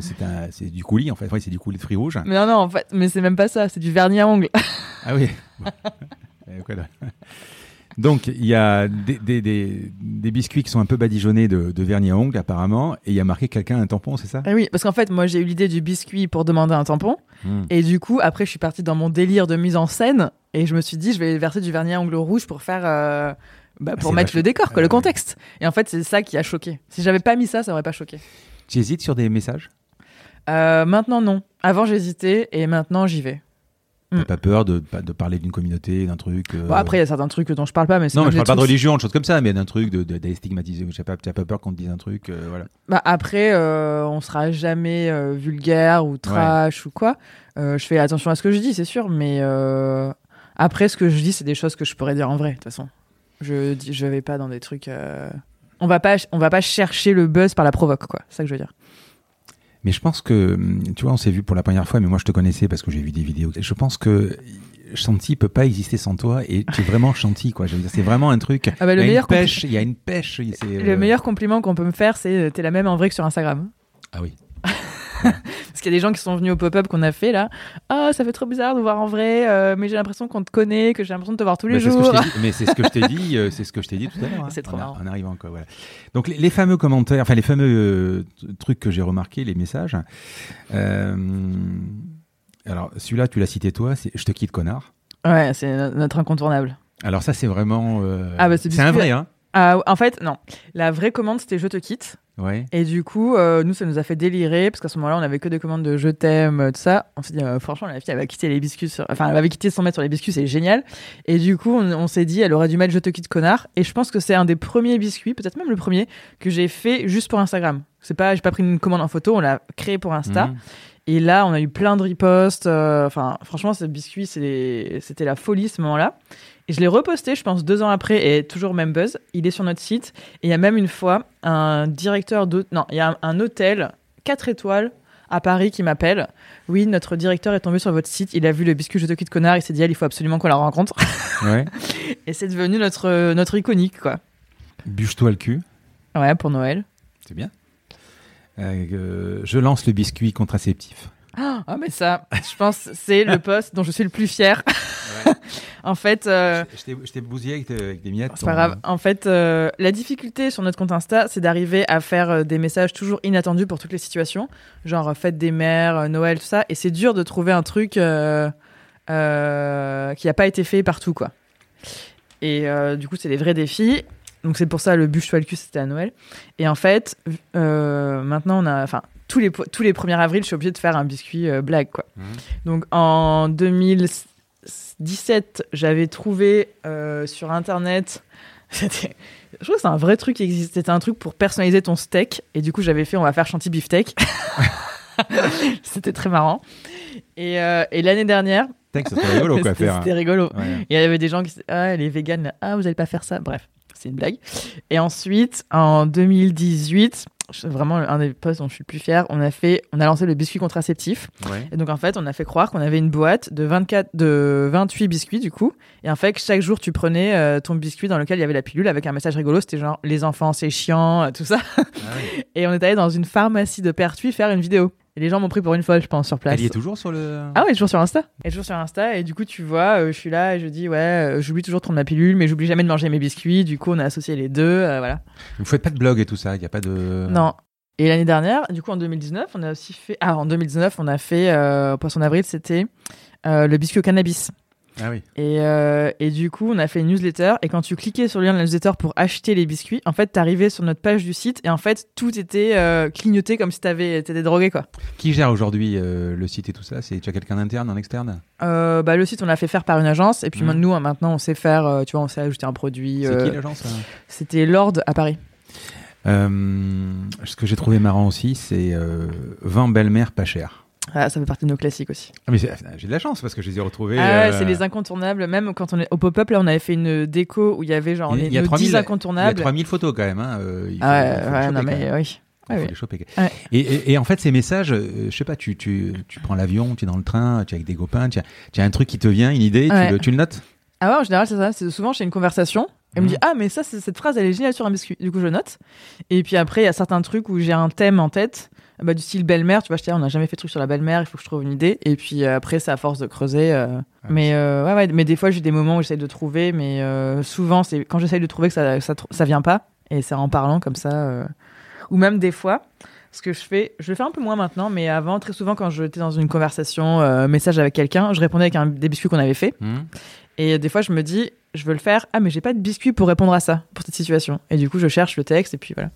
c'est du coulis en fait, Ouais, c'est du coulis de fruits rouges. Mais non, non, en fait, mais c'est même pas ça, c'est du vernis à ongles. Ah oui. Donc il y a des, des, des, des biscuits qui sont un peu badigeonnés de, de vernis à ongles apparemment, et il y a marqué quelqu'un un tampon, c'est ça? Ah oui, parce qu'en fait, moi, j'ai eu l'idée du biscuit pour demander un tampon. Hmm. Et du coup, après, je suis partie dans mon délire de mise en scène. Et je me suis dit, je vais verser du vernis à ongles rouge pour faire. euh, bah, pour mettre le décor, quoi, Ah le ouais. contexte. Et en fait, c'est ça qui a choqué. Si j'avais pas mis ça, ça aurait pas choqué. Tu hésites sur des messages? Euh, maintenant, non. Avant, j'hésitais et maintenant, j'y vais. T'as Hmm. pas peur de, de parler d'une communauté, d'un truc euh, Bon, après, il y a certains trucs dont je parle pas, mais c'est Non, mais je parle pas de religion, de choses comme ça, mais d'un truc de, de, d'aller stigmatiser. Je sais pas, t'as pas peur qu'on te dise un truc, euh, voilà. Bah, après, euh, on sera jamais euh, vulgaire ou trash ou quoi. Je fais attention à ce que je dis, c'est sûr, mais après, ce que je dis, c'est des choses que je pourrais dire en vrai, de toute façon. Je je vais pas dans des trucs. On va pas, on va pas chercher le buzz par la provoque, quoi. C'est ça que je veux dire. Mais je pense que, tu vois, on s'est vu pour la première fois, mais moi je te connaissais parce que j'ai vu des vidéos. Je pense que Chanty peut pas exister sans toi et tu es vraiment Chanty, quoi. Je veux dire, c'est vraiment un truc. Ah bah, le il y a meilleur une pêche, il y a une pêche. c'est, euh, Le meilleur compliment qu'on peut me faire, c'est euh, t'es la même en vrai que sur Instagram. Ah oui. Parce qu'il y a des gens qui sont venus au pop-up qu'on a fait là. Ah, ça fait trop bizarre de voir en vrai, euh, mais j'ai l'impression qu'on te connaît, que j'ai l'impression de te voir tous les Bah, ce jours. mais c'est ce que je t'ai dit, euh, c'est ce que je t'ai dit tout à l'heure. hein, C'est trop en, marrant. en arrivant, quoi. Voilà. Donc les, les fameux commentaires, enfin les fameux euh, trucs que j'ai remarqués, les messages. alors celui-là, tu l'as cité toi, c'est je te quitte connard. Ouais, c'est no- notre incontournable. Alors ça, c'est vraiment. Ah, bah, c'est un vrai, hein. Ah, en fait, non. La vraie commande, c'était je te quitte. Ouais. Et du coup, euh, nous, ça nous a fait délirer parce qu'à ce moment-là, on avait que des commandes de je t'aime, euh, tout ça. On s'est dit, euh, franchement, la fille, elle va quitter les biscuits. sur- Enfin, elle avait quitté son maître sur les biscuits, c'est génial. Et du coup, on, on s'est dit, elle aurait dû mettre je te quitte, connard. Et je pense que c'est un des premiers biscuits, peut-être même le premier, que j'ai fait juste pour Instagram. C'est pas, j'ai pas pris une commande en photo, on l'a créé pour Insta. Mhm. Et là, on a eu plein de ripostes. euh, Enfin, franchement, ce biscuit, c'était la folie ce moment-là. Et je l'ai reposté, je pense, deux ans après, et toujours même buzz. Il est sur notre site. Et il y a même une fois un directeur d'hôtel, non, il y a un, un hôtel 4 étoiles à Paris qui m'appelle. Oui, notre directeur est tombé sur votre site. Il a vu le biscuit Je te quitte connard. Il s'est dit, il faut absolument qu'on la rencontre. Ouais. Et c'est devenu notre, notre iconique, quoi. Bûche-toi le cul. Ouais, pour Noël. C'est bien. Euh, je lance le biscuit contraceptif. Ah, mais ça, je pense, c'est le poste dont je suis le plus fier. en fait, euh, Je- je t'ai- bousillé avec, tes- avec des miettes. C'est pas grave. En fait, euh, la difficulté sur notre compte Insta, c'est d'arriver à faire euh, des messages toujours inattendus pour toutes les situations, genre euh, fête des mères, euh, Noël, tout ça. Et c'est dur de trouver un truc euh, euh, qui n'a pas été fait partout, quoi. Et euh, du coup, c'est des vrais défis. Donc c'est pour ça le bûche toi le cul, c'était à Noël. Et en fait, euh, maintenant on a, enfin tous les tous les 1er avril, je suis obligée de faire un biscuit euh, blague, quoi. Mhm. Donc en 2017, j'avais trouvé euh, sur internet. C'était, je trouve que c'est un vrai truc qui existe. C'était un truc pour personnaliser ton steak. Et du coup, j'avais fait on va faire chantilly beefsteak. C'était très marrant. Et, euh, et l'année dernière, C'était rigolo quoi c'était faire. c'était rigolo. Ouais. Il y avait des gens qui disaient, ah, les véganes, ah, vous allez pas faire ça. Bref, c'est une blague. Et ensuite, en 2018, c'est vraiment un des posts dont je suis le plus fier, on a fait, on a lancé le biscuit contraceptif. Ouais. Et donc, en fait, on a fait croire qu'on avait une boîte de 24, de 28 biscuits, du coup. Et en fait, chaque jour, tu prenais euh, ton biscuit dans lequel il y avait la pilule avec un message rigolo. C'était genre, les enfants, c'est chiant, euh, tout ça. Ah ouais. Et on est allé dans une pharmacie de Pertuis faire une vidéo. Et les gens m'ont pris pour une folle, je pense, sur place. Elle y est toujours sur le. Ah ouais, toujours sur Insta. Et toujours sur Insta. Et du coup, tu vois, euh, je suis là et je dis, ouais, euh, j'oublie toujours de prendre ma pilule, mais j'oublie jamais de manger mes biscuits. Du coup, on a associé les deux. euh, voilà. Vous faites pas de blog et tout ça, il y a pas de. Non. Et l'année dernière, du coup, en 2019, on a aussi fait. Ah, en 2019, on a fait, euh, Poisson d'avril, c'était euh, le biscuit au cannabis. Ah oui. Et, euh, et du coup, on a fait une newsletter. Et quand tu cliquais sur le lien de la newsletter pour acheter les biscuits, en fait, t'arrivais sur notre page du site. Et en fait, tout était euh, clignoté comme si t'avais, t'étais drogué, quoi. Qui gère aujourd'hui euh, le site et tout ça? C'est tu as quelqu'un d'interne, en externe? Euh, bah, le site, on l'a fait faire par une agence. Et puis Mhm. nous, maintenant, on sait faire, tu vois, on sait ajouter un produit. C'est qui l'agence là C'était Lord à Paris. Ce que j'ai trouvé marrant aussi, c'est euh, 20 belles-mères pas chères. Ah, ça fait partie de nos classiques aussi. Ah, mais c'est- j'ai de la chance parce que je les ai retrouvés. Ah ouais, euh, c'est les incontournables. Même quand on est au pop-up, là, on avait fait une déco où il y avait genre Il y a- les, il y a nos 3000 10 Il y a incontournables. 3000 photos quand même. Hein. euh, il faut- Ah il faut ouais, choper, non, quand mais même. oui. quand Ouais, faut oui. les choper. Ouais. Et, et, et en fait, ces messages, euh, je sais pas, tu, tu, tu prends l'avion, tu es dans le train, tu es avec des copains, tu as, tu as un truc qui te vient, une idée, Ouais. tu, le, tu le notes Ah ouais, en général, c'est ça. C'est souvent, j'ai une conversation. Elle me Mhm. dit Ah, mais ça, c'est- cette phrase, elle est géniale sur un biscuit. Du coup, je note. Et puis après, il y a certains trucs où j'ai un thème en tête. Bah, du style belle-mère, tu vois, je dis, Ah, on n'a jamais fait de truc sur la belle-mère, il faut que je trouve une idée. Et puis euh, après, c'est à force de creuser. euh, Ah, mais, euh, ouais, ouais, mais des fois, j'ai des moments où j'essaye de trouver, mais souvent, c'est quand j'essaye de trouver que ça, ça, ça vient pas. Et c'est en parlant comme ça. Ou même des fois, ce que je fais, je le fais un peu moins maintenant, mais avant, très souvent, quand j'étais dans une conversation, message avec quelqu'un, je répondais avec un, des biscuits qu'on avait fait. Hmm Et des fois, je me dis, je veux le faire. Ah, mais j'ai pas de biscuit pour répondre à ça, pour cette situation. Et du coup, je cherche le texte et puis voilà.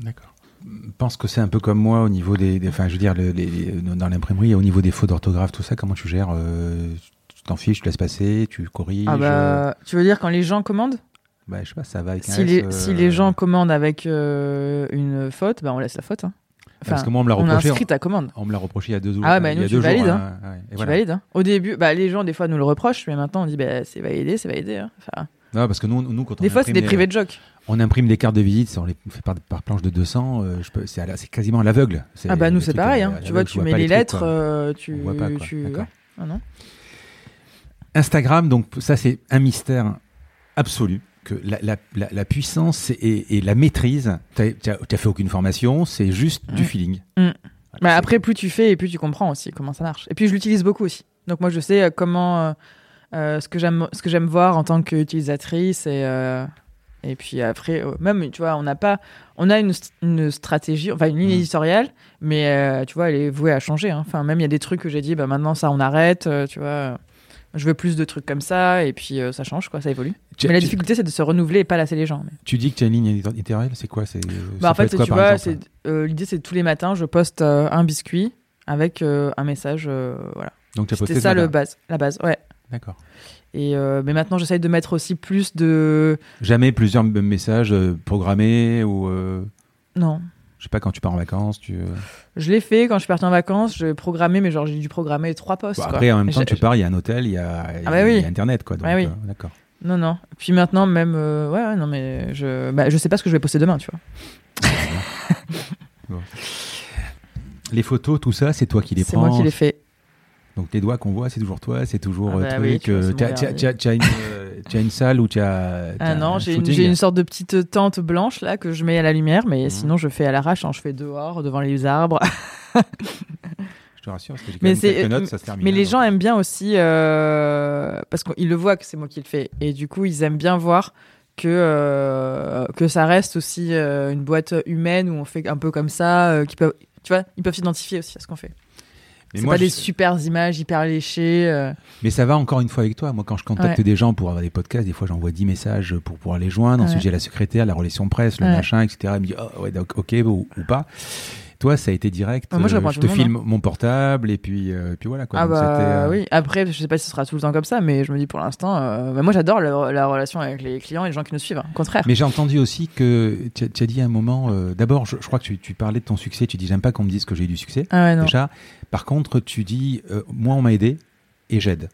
D'accord. Je pense que c'est un peu comme moi au niveau des, des- enfin, je veux dire, le- les- les- dans l'imprimerie, au niveau des fautes d'orthographe, tout ça, comment tu gères euh, Tu t'en fiches, tu laisses passer, tu corriges Ah euh, bah, tu veux dire quand les gens commandent? Bah, je sais pas, ça va avec un si S, les, euh, si les gens commandent avec euh, une faute, bah on laisse la faute. hein. parce que moi, on me l'a on a reproché. inscrit ta commande. On me l'a reproché il y a deux jours. Ah bah, il y a deux jours, hein. hein, ouais. Tu voilà. valides. hein. Au début, bah, les gens, des fois, nous le reprochent, mais maintenant, on dit, bah, c'est validé, c'est validé. hein. Enfin, Non, parce que nous, nous quand on des fois, c'est des privés de joke. On imprime des cartes de visite, on les fait par, par planche de 200, euh, c'est quasiment à l'aveugle. Ah bah, nous, c'est pareil. hein. Tu vois, tu mets les lettres, euh, tu. On voit pas, tu... Ouais. Ah non Instagram, donc ça c'est un mystère absolu. Que la, la- la- la puissance et, et la maîtrise, tu n'as fait aucune formation, c'est juste du Mm. feeling. Mm. Voilà, c'est- après, plus tu fais et plus tu comprends aussi comment ça marche. Et puis, je l'utilise beaucoup aussi. Donc, moi, je sais euh, comment. euh, ce que j'aime ce que j'aime voir en tant qu'utilisatrice. Et, et puis après, euh, même, tu vois, on n'a pas. On a une, st- une stratégie, enfin, une ligne Mm. éditoriale, mais euh, tu vois, elle est vouée à changer. hein. Enfin, même, il y a des trucs que j'ai dit, bah, maintenant, ça, on arrête. euh, tu vois. Je veux plus de trucs comme ça, et puis euh, ça change, quoi, ça évolue. Tu, mais la tu- difficulté, c'est de se renouveler et pas lasser les gens. mais- tu dis que tu as une ligne éditoriale, c'est quoi c'est, Bah, en fait, quoi, tu vois, euh, l'idée, c'est tous les matins, je poste un biscuit avec un message. voilà. Donc tu as posté ça le base, la base, ouais. D'accord. Et euh, mais maintenant, j'essaye de mettre aussi plus de. Jamais plusieurs messages euh, programmés ou euh, Non. je sais pas quand tu pars en vacances. Tu, Je l'ai fait quand je suis partie en vacances, je programmais, mais genre j'ai dû programmer trois postes. bon, quoi. après en même temps tu pars, il y a un hôtel, il y a, Ah bah oui. il y a internet quoi. Donc, Ouais, oui. euh, d'accord. Non, non. Puis maintenant, même. euh, ouais, ouais, non, mais je, bah, je sais pas ce que je vais poster demain, tu vois. Les photos, tout ça, c'est toi qui les C'est prends. moi qui l'ai fait. Donc les doigts qu'on voit, c'est toujours toi, c'est toujours Ah euh, bah truc. oui, tu euh, une, euh, une salle où tu as. Ah non, j'ai une, sorte de petite tente blanche là que je mets à la lumière, mais Mhm. sinon je fais à l'arrache, hein, je fais dehors, devant les arbres. Je te rassure, parce que j'ai Mais quelques notes, ça se termine. Mais les donc. gens aiment bien aussi euh, parce qu'ils le voient que c'est moi qui le fais et du coup ils aiment bien voir que euh, que ça reste aussi euh, une boîte humaine où on fait un peu comme ça, qui peuvent, tu vois, ils peuvent s'identifier aussi à ce qu'on fait. Mais C'est moi, pas des je- super images hyper léchées. euh. Mais ça va encore une fois avec toi. Moi, quand je contacte Ouais. des gens pour avoir des podcasts, des fois j'envoie 10 messages pour pouvoir les joindre. Ensuite, Ouais. j'ai la secrétaire, la relation presse, le Ouais. machin, etc. Elle me dit, oh, ouais, donc, ok, ou, ou pas. Toi, ça a été direct. Ah, moi, je euh, je te monde, filme mon portable et puis, euh, puis voilà. Quoi. Ah Donc, bah euh, oui. Après, je sais pas si ce sera tout le temps comme ça, mais je me dis pour l'instant, euh, bah, moi j'adore la, la relation avec les clients et les gens qui nous suivent. hein. Au contraire. Mais j'ai entendu aussi que tu as, dit à un moment, d'abord, je, je crois que tu, tu parlais de ton succès, tu dis, j'aime pas qu'on me dise que j'ai eu du succès. Ah ouais non. Déjà. Par contre, tu dis, moi, on m'a aidé et j'aide.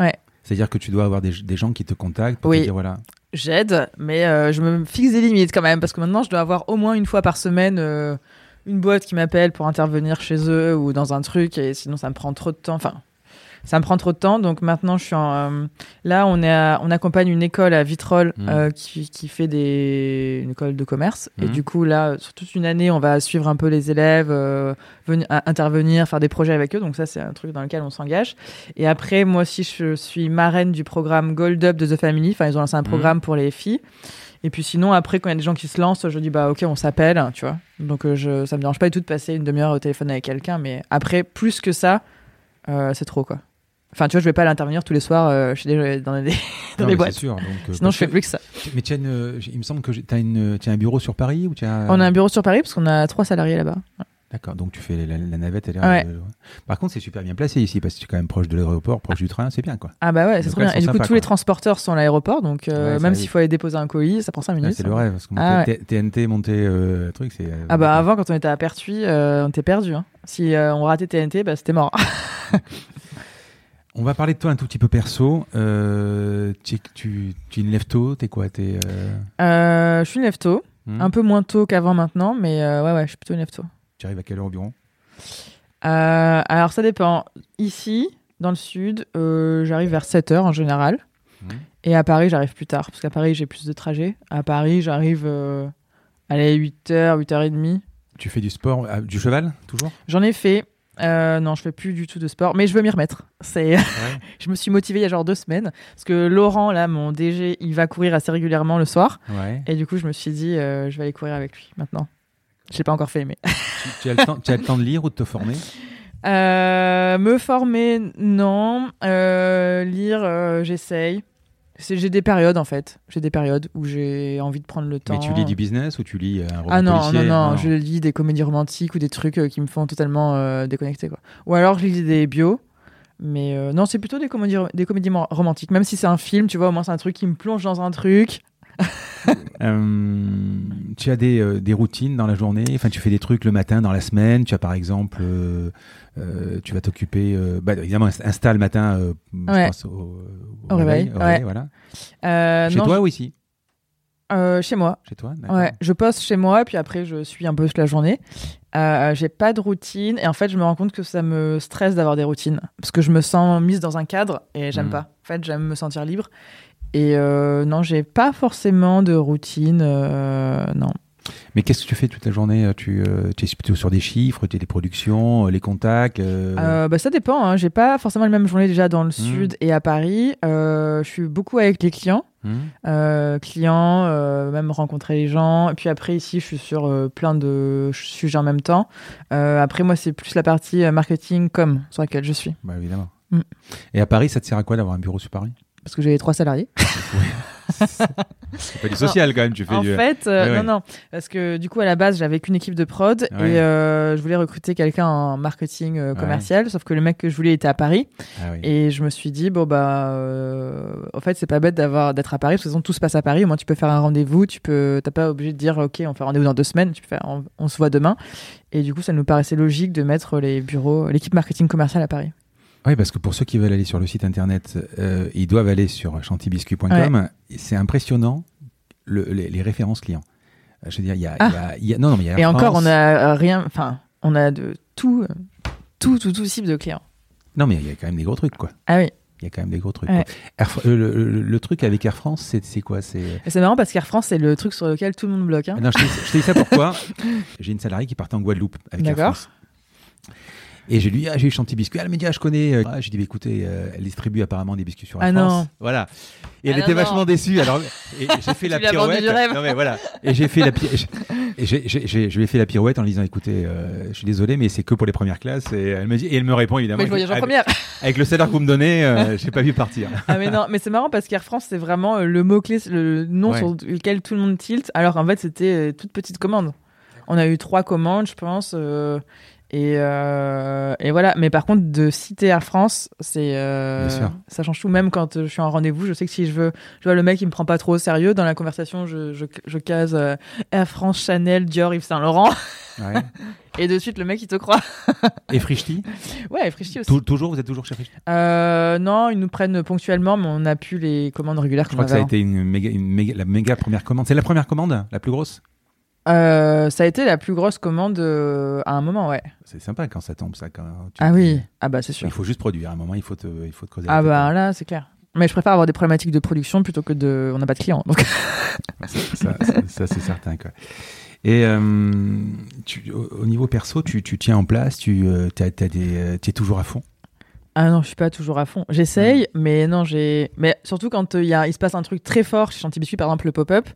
Ouais. C'est-à-dire que tu dois avoir des, des gens qui te contactent pour Oui. te dire, voilà. J'aide, mais euh, je me fixe des limites quand même, parce que maintenant je dois avoir au moins une fois par semaine euh, une boîte qui m'appelle pour intervenir chez eux ou dans un truc, et sinon ça me prend trop de temps. Enfin, ça me prend trop de temps, donc maintenant je suis en. euh, là, on, est à- on accompagne une école à Vitrolles Mhm. euh, qui, qui fait des, une école de commerce, et Mhm. du coup, là, sur toute une année, on va suivre un peu les élèves, euh, venir, intervenir, faire des projets avec eux, donc ça, c'est un truc dans lequel on s'engage. Et après, moi aussi, je suis marraine du programme Gold Up de The Family. Enfin, ils ont lancé un programme pour les filles. Et puis sinon, après, quand il y a des gens qui se lancent, je dis, bah ok, on s'appelle, tu vois. Donc euh, je, ça me dérange pas du tout de passer une demi-heure au téléphone avec quelqu'un. Mais après, plus que ça, euh, c'est trop, quoi. Enfin, tu vois, je vais pas aller intervenir tous les soirs euh, chez des, dans des, dans Non, des boîtes. Sûr. Donc, euh, Sinon, je fais plus que ça. Mais tu euh, il me semble que tu as, as un bureau sur Paris ou as... On a un bureau sur Paris parce qu'on a trois salariés là-bas. D'accord, donc tu fais la, la navette. elle est- Ouais. euh, Par contre, c'est super bien placé ici parce que tu es quand même proche de l'aéroport, proche du train, c'est bien quoi. Ah bah ouais, c'est trop bien. Et du coup, tous les transporteurs sont à l'aéroport, donc euh, Ouais, même s'il faut aller déposer un colis, ça prend 5 Ouais, minutes. c'est le rêve. Parce que Ah monter TNT, monter euh, truc, c'est. euh, Ah bah avant, quand on était à Pertuis, euh, on était perdu. Hein. Si euh, on ratait TNT, bah c'était mort. On va parler de toi un tout petit peu perso. Euh, tu, tu, tu es une lève tôt, t'es quoi euh, Euh, je suis une lève tôt. Hmm. Un peu moins tôt qu'avant maintenant, mais euh, ouais, ouais, je suis plutôt une lève-tôt. Tu arrives à quelle heure bureau Euh, alors ça dépend. Ici, dans le sud, euh, j'arrive vers 7h en général. Hmm. Et à Paris, j'arrive plus tard, parce qu'à Paris, j'ai plus de trajets. À Paris, j'arrive euh, allez, 8h, 8h30. Tu fais du sport, euh, du cheval, toujours? J'en ai fait. Euh, non, je fais plus du tout de sport, mais je veux m'y remettre. C'est, je me suis motivée il y a genre deux semaines parce que Laurent, là, mon DG, il va courir assez régulièrement le soir, Ouais. et du coup, je me suis dit, euh, je vais aller courir avec lui maintenant. Je l'ai pas encore fait, mais tu, as le temps, tu as le temps de lire ou de te former? Euh, me former, non. Euh, lire, euh, j'essaye. J'ai des périodes en fait. J'ai des périodes où j'ai envie de prendre le temps. Mais tu lis du business ou tu lis un roman Ah non, policier non, non, je lis des comédies romantiques ou des trucs qui me font totalement déconnecter. Quoi. Ou alors je lis des bios. Mais non, c'est plutôt des comédies, des comédies romantiques. Même si c'est un film, tu vois, au moins c'est un truc qui me plonge dans un truc. Euh, tu as des, euh, des routines dans la journée? Enfin, tu fais des trucs le matin, dans la semaine? Tu as par exemple, euh, tu vas t'occuper, bah, évidemment, Insta le matin, je Ouais. pense au, Au réveil, ouais. voilà. Chez non, toi ou ici Chez moi. Chez toi. Ouais, je poste chez moi, puis après je suis un peu toute la journée. J'ai pas de routine et en fait je me rends compte que ça me stresse d'avoir des routines parce que je me sens mise dans un cadre et j'aime Mhm. pas. En fait, j'aime me sentir libre. Et euh, non, j'ai pas forcément de routine. euh, non. Mais qu'est-ce que tu fais toute la journée Tu, euh, tu es plutôt sur des chiffres, tu as des productions, euh, les contacts euh, Euh, bah, ça dépend. Hein. J'ai pas forcément la même journée déjà dans le sud et à Paris. Euh, je suis beaucoup avec les clients. hmm Euh, clients, euh, même rencontrer les gens. Et puis après, ici, je suis sur euh, plein de sujets en même temps. Euh, après, moi, c'est plus la partie euh, marketing com sur laquelle je suis. Bah, évidemment. Mm. Et à Paris, ça te sert à quoi d'avoir un bureau sur Paris? Parce que j'ai trois salariés. C'est pas du social quand même, tu fais En du... fait, euh, Ouais, ouais. non, non. Parce que du coup, à la base, j'avais qu'une équipe de prod Ouais. et euh, je voulais recruter quelqu'un en marketing euh, commercial. Sauf que le mec que je voulais était à Paris. Ah oui. Et je me suis dit, bon, bah, en fait, c'est pas bête d'avoir, d'être à Paris. Parce que de toute façon, tout se passe à Paris. Au moins, tu peux faire un rendez-vous. Tu peux, t'as pas obligé de dire, OK, on fait un rendez-vous dans deux semaines. Tu peux faire, on, on se voit demain. Et du coup, ça nous paraissait logique de mettre les bureaux, l'équipe marketing commerciale à Paris. Oui, parce que pour ceux qui veulent aller sur le site internet, euh, ils doivent aller sur chantibiscuit.com. C'est impressionnant le- les, les références clients. Euh, Je veux dire, il y a, Ah. y a- il y a- non, non, mais y a Et Air encore, France. on a euh, rien, enfin, on a de tout, tout, tout, tout type de clients. Non, mais il y a quand même des gros trucs, quoi. Ah oui. Il y a quand même des gros trucs. Ouais. Air le, le- le truc avec Air France, c'est quoi? C'est marrant parce qu'Air France, c'est le truc sur lequel tout le monde bloque. hein. Non, je te dis- ça pourquoi? J'ai une salariée qui partait en Guadeloupe avec Air D'accord. Et j'ai lui, ah, j'ai eu Chanty Biscuit. Ah, le média, je connais. Ah, j'ai dit, bah, écoutez, euh, elle distribue apparemment des biscuits sur Air Ah France. non. Voilà. Et elle Ah était non, vachement non. déçue. Alors, et j'ai fait la pirouette. Non, mais voilà. Et j'ai fait la pi- et j'ai- j'ai- j'ai- je lui ai fait la pirouette en lui disant, écoutez, euh, je suis désolé, mais c'est que pour les premières classes. Et elle me dit, et elle me répond évidemment. Mais je voyage en première. avec le salaire que vous me donnez, euh, j'ai pas vu partir. Ah mais non, mais c'est marrant parce qu'Air France, c'est vraiment euh, le mot-clé, c'est le nom Ouais. sur lequel tout le monde tilt, alors en fait, c'était toute petite commande. On a eu trois commandes, je pense. euh, et, euh, et voilà. Mais par contre, de citer Air France, c'est euh, ça change tout. Même quand euh, je suis en rendez-vous, je sais que si je veux, je vois le mec, il me prend pas trop au sérieux. Dans la conversation, je, je, je case euh, Air France, Chanel, Dior, Yves Saint Laurent, Ouais. et de suite le mec il te croit. Et Frichti Ouais, et Frischti aussi. Tou- Toujours, vous êtes toujours chez Frichti Euh, non, ils nous prennent ponctuellement, mais on n'a plus les commandes régulières. Je crois que ça a avait été une méga, une méga- la méga première commande. C'est la première commande, la plus grosse? Euh, ça a été la plus grosse commande euh, à un moment, ouais. C'est sympa quand ça tombe, ça. Quand tu- Ah oui, ah bah c'est sûr. Il faut juste produire. À un moment, il faut te, il faut te creuser. Ah bah là, c'est clair. Mais je préfère avoir des problématiques de production plutôt que de. On n'a pas de clients. Donc. Ça, ça- ça- ça, c'est certain. Quoi. Et euh, tu, au, au niveau perso, tu, tu tiens en place, tu euh, t'as des, euh, tu es toujours à fond? Ah non, je suis pas toujours à fond. J'essaye, mais non, j'ai. Mais surtout quand euh, il y a, il se passe un truc très fort chez Biscuit, par exemple le pop-up,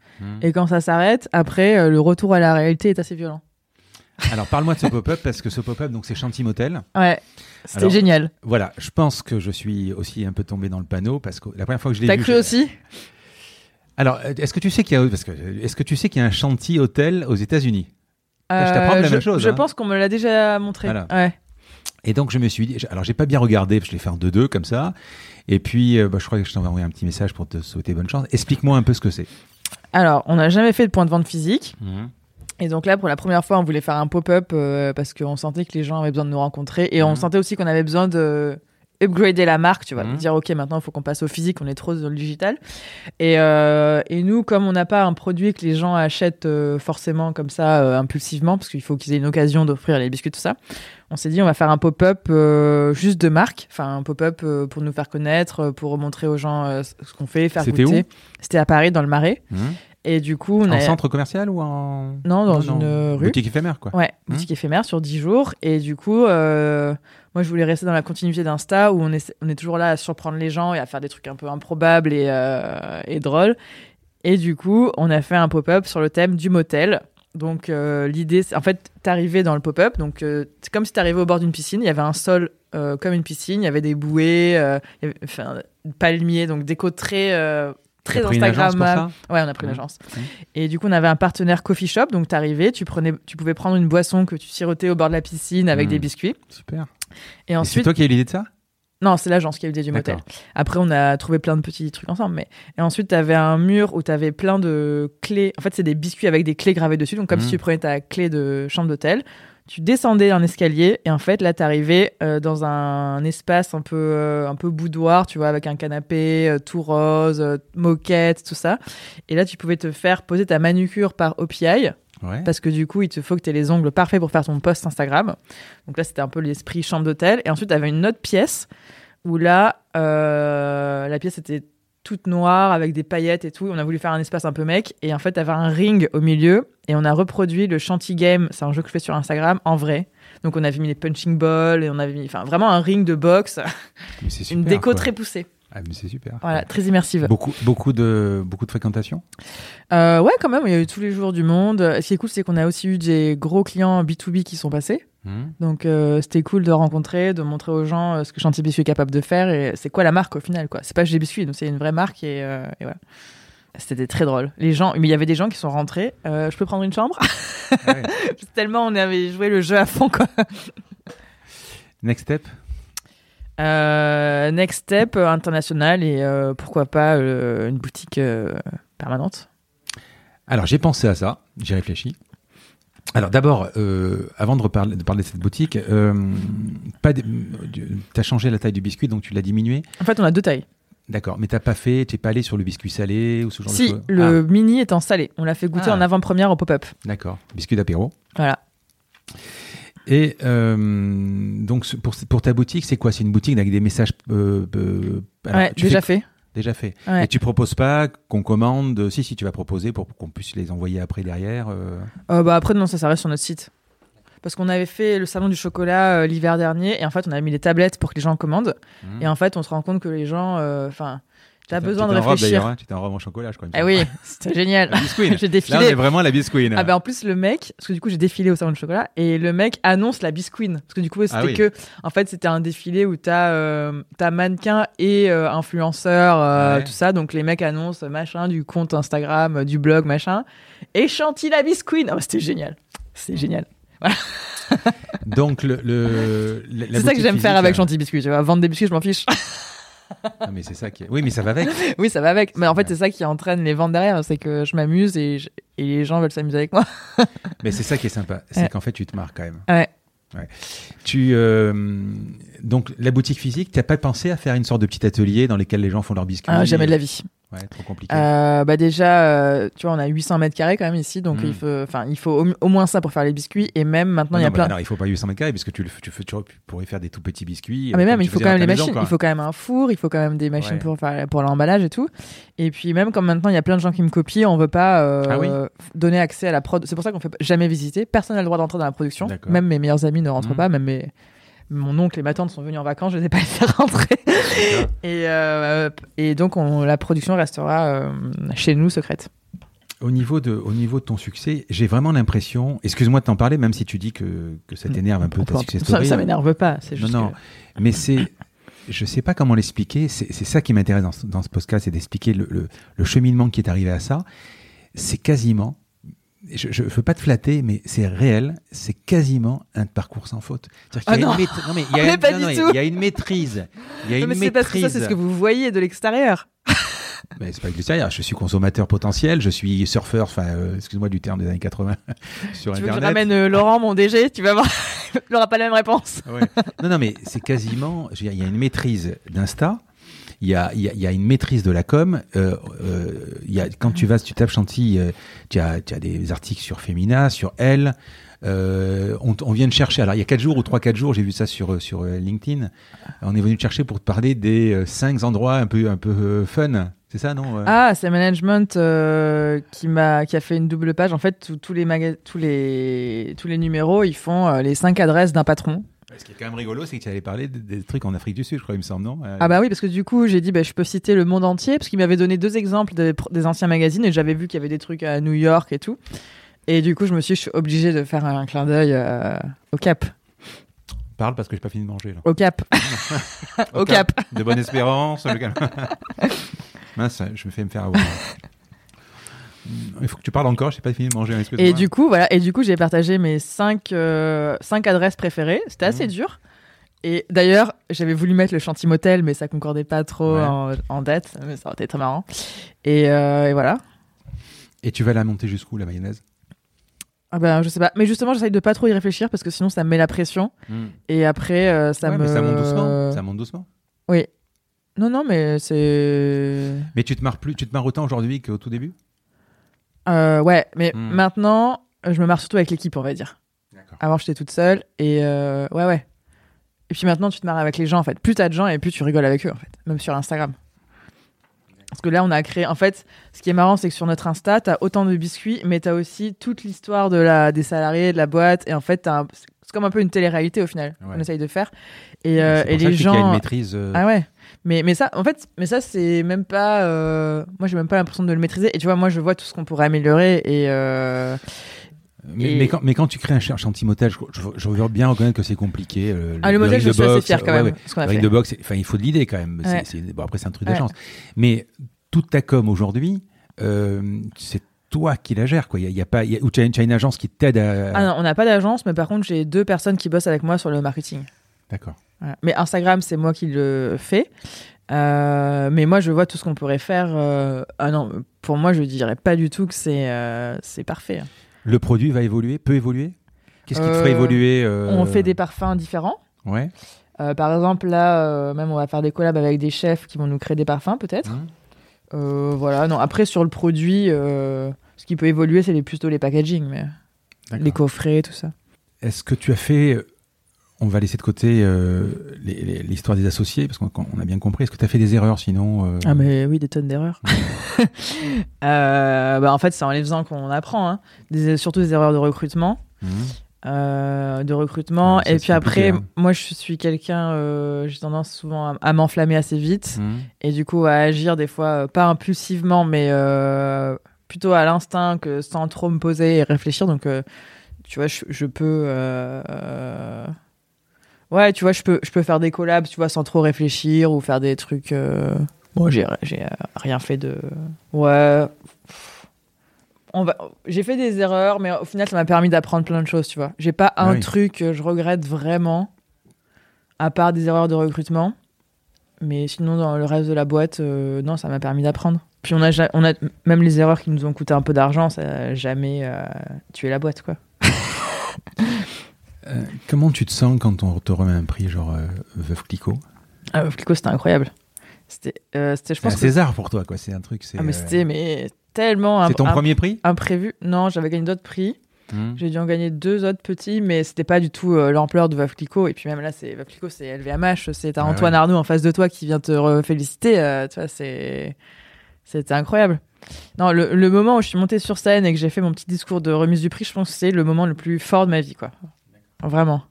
et quand ça s'arrête, après euh, le retour à la réalité est assez violent. Alors, parle-moi de ce pop-up parce que ce pop-up, donc c'est Chanty Motel. Ouais, c'était génial. Voilà, je pense que je suis aussi un peu tombé dans le panneau parce que la première fois que je l'ai T'as vu. cru je- aussi? Alors, euh, est-ce que tu sais qu'il y a, parce que est-ce que tu sais qu'il y a un Chanty Hotel aux États-Unis? Je t'apprends la je, même chose, Je hein. pense qu'on me l'a déjà montré. Voilà. Ouais. Et donc je me suis dit, alors j'ai pas bien regardé, je l'ai fait en 2-2 comme ça. Et puis euh, bah, je crois que je t'envoie envoyé un petit message pour te souhaiter bonne chance. Explique-moi un peu ce que c'est. Alors, on n'a jamais fait de point de vente physique. Et donc là, pour la première fois, on voulait faire un pop-up euh, parce qu'on sentait que les gens avaient besoin de nous rencontrer et on Mhm. sentait aussi qu'on avait besoin de upgrader la marque, tu vois, Mhm. dire ok maintenant il faut qu'on passe au physique, on est trop dans le digital. Et, euh, et nous, comme on n'a pas un produit que les gens achètent euh, forcément comme ça euh, impulsivement, parce qu'il faut qu'ils aient une occasion d'offrir les biscuits tout ça, on s'est dit on va faire un pop-up juste de marque, enfin un pop-up pour nous faire connaître, pour montrer aux gens ce qu'on fait, faire C'était goûter. où C'était à Paris dans le Marais. Hum. Et du coup, on En a centre commercial ou en. non dans une rue. Boutique éphémère, quoi. Ouais, boutique éphémère sur 10 jours. Et du coup, moi, je voulais rester dans la continuité d'Insta où on est, on est toujours là à surprendre les gens et à faire des trucs un peu improbables et, euh, et drôles. Et du coup, on a fait un pop-up sur le thème du motel. Donc, euh, l'idée, c'est en fait, t'arrivais dans le pop-up. Donc, euh, c'est comme si t'arrivais au bord d'une piscine. Il y avait un sol euh, comme une piscine. Il y avait des bouées, euh, il y avait, enfin, palmiers, donc déco très. Très une agence ça? Ouais, on a pris l'agence. Mhm. Et du coup, on avait un partenaire coffee shop. Donc, t'arrivais, tu prenais, tu pouvais prendre une boisson que tu sirotais au bord de la piscine avec Mhm. des biscuits. Super. Et Et c'est ensuite, toi qui as eu l'idée de ça? Non, c'est l'agence qui a eu l'idée du motel. Après, on a trouvé plein de petits trucs ensemble. Mais et ensuite, t'avais un mur où t'avais plein de clés. En fait, c'est des biscuits avec des clés gravées dessus. Donc, comme si tu prenais ta clé de chambre d'hôtel. Tu descendais un escalier et en fait là t'arrivais euh, dans un espace un peu euh, un peu boudoir tu vois avec un canapé euh, tout rose moquette tout ça et là tu pouvais te faire poser ta manucure par OPI Ouais. parce que du coup, il te faut que tu aies les ongles parfaits pour faire ton post Instagram. Donc là, c'était un peu l'esprit chambre d'hôtel. Et ensuite, tu avais une autre pièce où là, euh, la pièce était toute noire avec des paillettes et tout. On a voulu faire un espace un peu mec. Et en fait, tu avais un ring au milieu. Et on a reproduit le Shanty Game. C'est un jeu que je fais sur Instagram en vrai. Donc on avait mis les punching balls et on avait mis enfin, vraiment un ring de boxe. Mais une déco quoi. très poussée. Ah, mais c'est super. Voilà, très immersive. Beaucoup, beaucoup, de, beaucoup de fréquentation Euh, ouais, quand même, il y a eu tous les jours du monde. Ce qui est cool, c'est qu'on a aussi eu des gros clients B2B qui sont passés. Hum. Donc euh, c'était cool de rencontrer, de montrer aux gens euh, ce que Chantier Biscuit est capable de faire et c'est quoi la marque au final quoi. C'est pas G Biscuit, donc c'est une vraie marque et, et voilà. C'était très drôle. Les gens, mais il y avait des gens qui sont rentrés. je peux prendre une chambre? Ouais. Tellement on avait joué le jeu à fond quoi. Next step Euh, next step euh, international et euh, pourquoi pas une boutique permanente. Alors, j'ai pensé à ça, j'ai réfléchi. Alors, d'abord, avant de, reparler, de parler de cette boutique, tu as changé la taille du biscuit, donc tu l'as diminué. En fait, on a deux tailles. D'accord, mais t'as pas fait, t'es pas allé sur le biscuit salé ou ce genre de Si choses le mini est en salé, on l'a fait goûter Ah. en avant-première au pop-up. Ah, D'accord, biscuit d'apéro. Voilà. Et euh, donc, pour, pour ta boutique, c'est quoi? C'est une boutique avec des messages. euh, euh, alors, ouais, tu déjà fais- fait. Déjà fait. Ouais. Et tu proposes pas qu'on commande? Si, si, tu vas proposer pour qu'on puisse les envoyer après derrière. euh. Euh, bah après non, ça, ça reste sur notre site. Parce qu'on avait fait le salon du chocolat euh, l'hiver dernier et en fait on avait mis les tablettes pour que les gens commandent Hmm. et en fait on se rend compte que les gens, enfin, t'as besoin de robe, réfléchir. d'ailleurs, hein, Tu étais en robe en chocolat, je crois. Ah oui, c'était génial. J'ai Là, on défilé. est vraiment la biscuit. Ah ben en plus le mec, parce que du coup j'ai défilé au salon du chocolat et le mec annonce la bisqueen parce que du coup c'était Ah oui. que en fait c'était un défilé où t'as euh, t'as mannequin et euh, influenceur euh, Ouais. tout ça donc les mecs annoncent machin du compte Instagram euh, du blog machin et chantilly la bisqueen oh, c'était génial c'est génial Donc, le. le c'est ça que j'aime faire avec euh, chantilly biscuit tu vois vendre des biscuits je m'en fiche mais c'est ça qui est- Oui, mais ça va avec. oui ça va avec mais en fait c'est ça qui entraîne les ventes derrière c'est que je m'amuse et, je- et les gens veulent s'amuser avec moi Mais c'est ça qui est sympa. C'est Ouais. qu'en fait, tu te marres quand même. ouais Tu, euh, donc, la boutique physique, tu n'as pas pensé à faire une sorte de petit atelier dans lequel les gens font leurs biscuits Ah, jamais de la vie Ouais, trop compliqué. Euh, bah déjà, euh, tu vois, on a 800 mètres carrés quand même ici, donc Mm. il faut, enfin, il faut au, au moins ça pour faire les biscuits, et même maintenant il y a non, plein. alors, il faut pas 800 mètres carrés parce que tu, le, tu, tu pourrais faire des tout petits biscuits. Ah, mais euh, même, il faut quand même les machines, quoi. il faut quand même un four, il faut quand même des machines Ouais. pour faire pour l'emballage et tout. Et puis même comme maintenant il y a plein de gens qui me copient, on veut pas euh, Ah oui donner accès à la prod. C'est pour ça qu'on fait jamais visiter. Personne n'a le droit d'entrer dans la production. Même mes meilleurs amis ne rentrent Mhm. pas, même mes mon oncle et ma tante sont venus en vacances, je ne les ai pas laissés rentrer. et, euh, et donc on, la production restera euh, chez nous secrète. Au niveau, de, au niveau de ton succès, j'ai vraiment l'impression, excuse-moi de t'en parler, même si tu dis que, que ça t'énerve un peu ta success ça, story. ça m'énerve pas, c'est Non, juste. non, que- mais c'est, je sais pas comment l'expliquer. C'est ça qui m'intéresse dans, ce- dans ce podcast, c'est d'expliquer le, le- le cheminement qui est arrivé à ça. C'est quasiment, je, je veux pas te flatter, mais c'est réel. C'est quasiment un parcours sans faute. C'est-à-dire qu'il y a Ah une non. mais il y a une- non, non, il y a une maîtrise. Il y a Non, une mais c'est parce que ça, c'est ce que vous voyez de l'extérieur. Mais c'est pas que du Je suis consommateur potentiel, je suis surfeur, enfin, euh, excuse-moi du terme des années 80 sur tu Internet. veux que je ramène euh, Laurent, mon DG, tu vas voir, il n'aura pas la même réponse. Ouais. Non, non, mais c'est quasiment. je veux dire, Il y a une maîtrise d'Insta. Il y, a, une maîtrise de la com. Euh, euh, quand tu vas, tu tapes Chantilly, euh, tu, as, des articles sur Femina, sur Elle. On, vient de chercher. Alors, il y a 4 jours ou 3-4 jours, j'ai vu ça sur, LinkedIn. On est venu te chercher pour te parler des euh, 5 endroits un peu, un peu fun. C'est ça, non Ah, c'est Management qui m'a qui a fait une double page. En fait, tous- les numéros, ils font les cinq adresses d'un patron. Ce qui est quand même rigolo, c'est que tu allais parler des, trucs en Afrique du Sud, je crois, il me semble, non? Euh, Ah bah oui, parce que du coup, j'ai dit, bah, je peux citer le monde entier, parce qu'il m'avait donné deux exemples des, anciens magazines, et j'avais vu qu'il y avait des trucs à New York et tout. Et du coup, je me suis je suis obligée de faire un clin d'œil euh, au Cap. Parle parce que j'ai pas fini de manger. Là. Au Cap. Au Cap. De bonne espérance. Mince, je me fais me faire avoir. Il faut que tu parles encore, j'ai pas fini de manger. Et du coup, voilà. Et du coup, j'ai partagé mes cinq, euh, cinq adresses préférées. C'était assez Mhm. dur. Et d'ailleurs, j'avais voulu mettre le Chanty Motel, mais ça concordait pas trop Ouais. en, en date. Mais ça aurait été très marrant. Et, euh, et voilà. Et tu vas la monter jusqu'où, la mayonnaise? Ah ben, je sais pas. Mais justement, j'essaye de pas trop y réfléchir parce que sinon, ça me met la pression. Et après, euh, ça Ouais, me. mais ça monte doucement. Ça monte doucement. Oui. Non, non, mais c'est. Mais tu te marres plus, tu te marres autant aujourd'hui qu'au tout début? Euh, ouais, mais Hmm. maintenant, je me marre surtout avec l'équipe, on va dire. Avant, j'étais toute seule et euh, ouais, ouais. Et puis maintenant, tu te marres avec les gens en fait. Plus t'as de gens et plus tu rigoles avec eux en fait, même sur Instagram. Parce que là, on a créé. En fait, ce qui est marrant, c'est que sur notre Insta, t'as autant de biscuits, mais t'as aussi toute l'histoire de la des salariés, de la boîte. Et en fait, un- c'est comme un peu une télé-réalité au final. Ouais. On essaye de faire. Et, euh, C'est et les qu'il y a une gens. maîtrise. Ah ouais. Mais, mais ça, en fait, mais ça, c'est même pas. euh, Moi, j'ai même pas l'impression de le maîtriser. Et tu vois, moi, je vois tout ce qu'on pourrait améliorer. Et. euh, mais, et- mais quand, mais quand tu crées un ch- chantier motel, je, je, je veux bien reconnaître que c'est compliqué. euh, Ah, le modèle, ring je suis assez boxe, fier quand ouais, même. ouais. Le de il faut de l'idée quand même. Ouais. c'est- bon, après, c'est un truc de chance. Mais toute ta com aujourd'hui, euh, c'est toi qui la gères, quoi. Il y a, il y a pas, il y a- ou tu as, une- tu as une agence qui t'aide à. Ah non, on n'a pas d'agence, mais par contre, j'ai deux personnes qui bossent avec moi sur le marketing. D'accord. Voilà. Mais Instagram, c'est moi qui le fais. Euh, mais moi, je vois tout ce qu'on pourrait faire. euh, Ah non, pour moi, je dirais pas du tout que c'est euh, c'est parfait. Le produit va évoluer, peut évoluer? Qu'est-ce qui te ferait évoluer On fait des parfums différents. Ouais. Par exemple, là, même on va faire des collabs avec des chefs qui vont nous créer des parfums, peut-être. Mmh. Voilà. Non, après sur le produit, ce qui peut évoluer, c'est les, plutôt les packaging, mais les coffrets, tout ça. Est-ce que tu as fait, on va laisser de côté euh, l'histoire des associés, parce qu'on on a bien compris, est-ce que tu as fait des erreurs sinon euh, Ah mais oui, des tonnes d'erreurs. Euh, bah, en fait, c'est en les faisant qu'on apprend. Hein. Des, surtout des erreurs de recrutement. Mhm. de recrutement. Ouais, et puis après, hein. moi, je suis quelqu'un, j'ai tendance souvent à, à m'enflammer assez vite. Mhm. Et du coup, à agir des fois, pas impulsivement, mais plutôt à l'instinct, que sans trop me poser et réfléchir. Donc, tu vois, je, je peux... Ouais, tu vois, je peux, je peux faire des collabs, tu vois, sans trop réfléchir ou faire des trucs... euh, Bon, j'ai j'ai, euh, rien fait de... Ouais... On va... J'ai fait des erreurs, mais au final, ça m'a permis d'apprendre plein de choses, tu vois. J'ai pas un Ah oui. truc que je regrette vraiment, à part des erreurs de recrutement. Mais sinon, dans le reste de la boîte, euh, non, ça m'a permis d'apprendre. Puis on a, on a même les erreurs qui nous ont coûté un peu d'argent, ça a jamais euh, tué la boîte, quoi. Euh, comment tu te sens quand on te remet un prix genre euh, Veuve Clicquot? Ah, euh, Flico, c'était incroyable. C'était, euh, c'était, je C'est que César pour toi, quoi. C'est un truc. C'est ah, mais euh, c'était mais tellement c'est ton premier prix? imprévu. Non, j'avais gagné d'autres prix. Mhm. J'ai dû en gagner deux autres petits, mais c'était pas du tout l'ampleur de Veuve Clicquot. Et puis même là, c'est Veuve Clicquot, c'est LVMH, c'est t'as Ah Antoine ouais. Arnaud en face de toi qui vient te féliciter. tu vois, c'est c'était incroyable. Non, le, le moment où je suis montée sur scène et que j'ai fait mon petit discours de remise du prix, je pense que c'est le moment le plus fort de ma vie, quoi. Vraiment.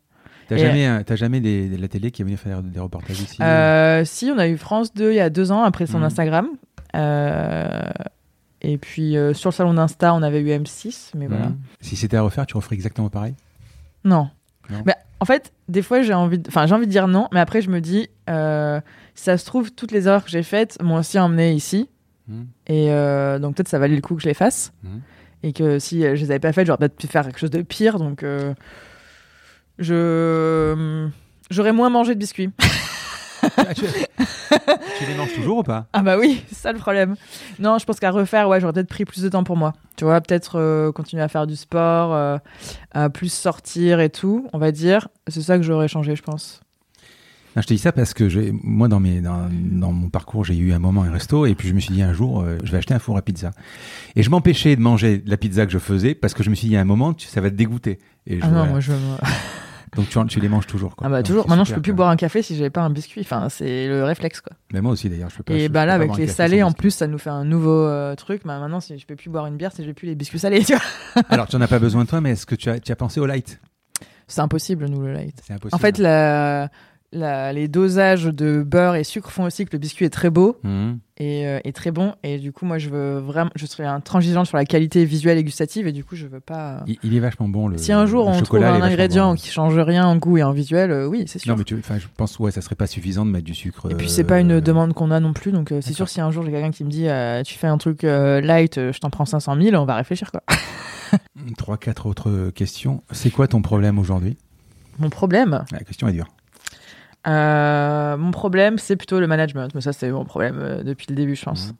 T'as jamais, euh, jamais des, la télé qui est venue faire des reportages ici Euh, si, on a eu France 2 il y a deux ans après son Mhm. Instagram. Euh, et puis euh, sur le salon d'Insta, on avait eu M6, mais voilà. Mhm. Si c'était à refaire, tu referais exactement pareil? Non. Non. Mais en fait, des fois, j'ai envie, de... enfin, j'ai envie de dire non, mais après, je me dis, euh, si ça se trouve, toutes les erreurs que j'ai faites m'ont aussi emmené ici, Mhm. et euh, donc peut-être ça valait le coup que je les fasse, et que si euh, je les avais pas faites, j'aurais peut-être pu faire quelque chose de pire, donc euh, je j'aurais moins mangé de biscuits. Ah, tu- tu les manges toujours ou pas? Ah bah oui, c'est ça le problème. Non, je pense qu'à refaire, ouais, j'aurais peut-être pris plus de temps pour moi. Tu vois, peut-être euh, continuer à faire du sport, euh, à plus sortir et tout, on va dire. C'est ça que j'aurais changé, je pense. Non, je te dis ça parce que moi, dans, mes, dans, dans mon parcours, j'ai eu un moment un resto et puis je me suis dit un jour, euh, je vais acheter un four à pizza. Et je m'empêchais de manger la pizza que je faisais parce que je me suis dit à un moment, tu- ça va te dégoûter. Et je- Ah non, voilà. moi je. Donc tu, en- tu les manges toujours. Quoi. Ah bah toujours. Maintenant, je super, peux plus boire un café si j'avais pas un biscuit. Enfin, c'est le réflexe quoi. Mais moi aussi d'ailleurs, je peux pas. je- Et je bah là, avec les salés, en plus, ça nous fait un nouveau euh, truc. Bah maintenant, si je peux plus boire une bière, si j'ai plus les biscuits salés, tu vois. Alors tu n'en as pas besoin de toi, mais est-ce que tu as, tu as pensé au light? C'est impossible, nous, le light. C'est impossible. En fait, la, la- les dosages de beurre et sucre font aussi que le biscuit est très beau et, euh, et très bon. Et du coup, moi, je veux vraiment, je serais intransigeante sur la qualité visuelle et gustative. Et du coup, je veux pas. il, il est vachement bon le. si un jour on trouve un ingrédient bon. qui change rien en goût et en visuel, euh, oui, c'est sûr. Non mais tu, je pense ouais, ça serait pas suffisant de mettre du sucre. Et puis c'est pas une euh, demande qu'on a non plus, donc euh, c'est sûr si un jour j'ai quelqu'un qui me dit euh, tu fais un truc euh, light, euh, je t'en prends 500 000, on va réfléchir quoi. Trois, quatre autres questions. C'est quoi ton problème aujourd'hui? Mon problème, La question est dure. Euh, mon problème c'est plutôt le management, mais ça c'est mon problème euh, depuis le début je pense.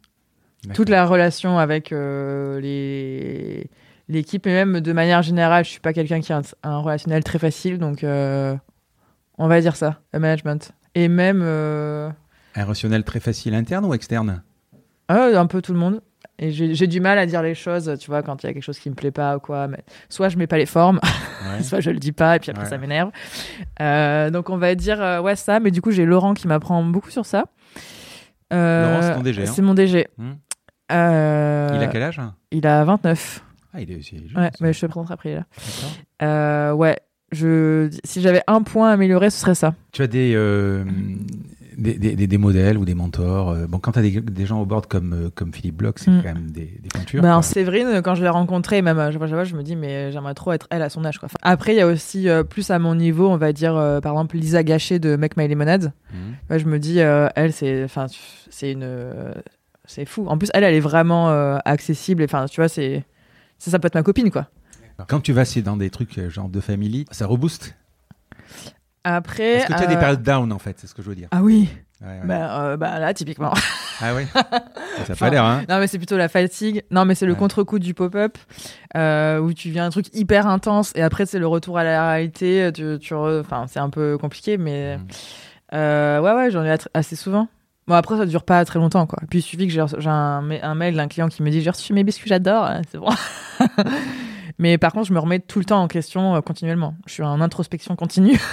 Mhm. Toute la relation avec euh, les l'équipe et même de manière générale, je suis pas quelqu'un qui a un, un relationnel très facile, donc on va dire ça, le management. Et même Un rationnel très facile interne ou externe? Ah, un peu tout le monde. Et j'ai du mal à dire les choses, tu vois, quand il y a quelque chose qui me plaît pas ou quoi. Mais soit je mets pas les formes, Ouais. soit je le dis pas et puis après Ouais. ça m'énerve. Euh, donc on va dire euh, ouais ça, mais du coup j'ai Laurent qui m'apprend beaucoup sur ça. Euh, Laurent, c'est ton DG, hein C'est mon DG. Hmm. Euh, Il a quel âge il a 29. Ah, il est, jeune, Ouais, mais je te le présenterai après. Là. Ouais, je si j'avais un point à améliorer, ce serait ça. Tu as des, des, des, des- des modèles ou des mentors. euh, bon, quand tu as des, gens au board comme, euh, comme Philippe Bloch, c'est Mm. quand même des. Ben, quoi. Séverine, quand je l'ai rencontrée, même à chaque fois, je me dis, mais j'aimerais trop être elle à son âge. Quoi. Enfin, après, il y a aussi, euh, plus à mon niveau, on va dire, euh, par exemple, Lisa Gachet de Make My Lemonade. Ouais, je me dis, euh, elle, c'est, enfin, c'est une, euh, c'est fou. En plus, elle, elle est vraiment euh, accessible. Enfin, tu vois, c'est, ça, ça peut être ma copine, quoi. Quand tu vas c'est dans des trucs euh, genre de family, ça rebooste? Après. Est-ce que tu as des euh, périodes down en fait C'est ce que je veux dire. Ah oui. Ouais, ouais. Bah, euh, bah, là, typiquement. Ah ouais Ça n'a pas l'air, hein Non, mais c'est plutôt la fatigue. Non, mais c'est le Ouais. contre-coup du pop-up euh, où tu viens un truc hyper intense et après c'est le retour à la réalité. Tu, tu re- Enfin, c'est un peu compliqué, mais euh, ouais, ouais, j'en ai assez souvent. Bon, après, ça dure pas très longtemps, quoi. Puis il suffit que j'ai un, un mail d'un client qui me dit J'ai reçu mes biscuits, j'adore. C'est bon. Mais par contre, je me remets tout le temps en question euh, continuellement. Je suis en introspection continue.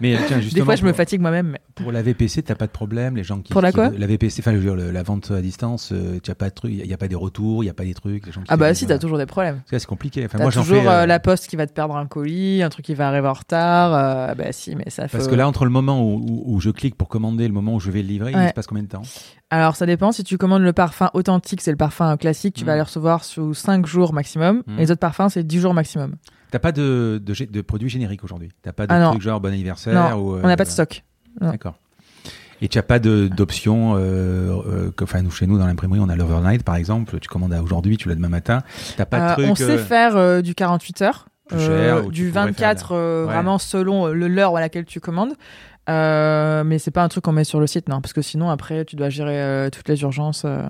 Mais tiens, Des justement, fois, je me fatigue moi-même. mais- Pour la VPC, t'as pas de problème, les gens qui. Pour la qui- quoi La VPC, enfin, je veux dire, la vente à distance, euh, tu as pas de trucs, il y a pas des retours, il y a pas des trucs, les gens qui Ah, bah si, t'as toujours des problèmes. C'est compliqué. Enfin, moi, toujours fais, euh, euh, la poste qui va te perdre un colis, un truc qui va arriver en retard. bah si, mais ça Parce faut- que là, entre le moment où, où- où je clique pour commander et le moment où je vais le livrer, il se passe combien de temps? Alors ça dépend. Si tu commandes le parfum authentique, c'est le parfum classique, tu Mm. vas les recevoir sous 5 jours maximum. Mm. Et les autres parfums, c'est 10 jours maximum. T'as pas de, de, de produits génériques aujourd'hui? T'as pas de Ah trucs genre bon anniversaire Non, ou, euh, On n'a pas de stock. D'accord. Et tu n'as pas d'option, euh, euh, enfin nous chez nous dans l'imprimerie on a l'overnight par exemple, tu commandes à aujourd'hui, tu l'as demain matin, t'as pas de Euh, truc. on sait euh, faire euh, du 48 heures. Cher, du pourrais 24 faire euh, Ouais. vraiment selon le l'heure à laquelle tu commandes. Euh, mais c'est pas un truc qu'on met sur le site, non, parce que sinon après tu dois gérer euh, toutes les urgences. euh.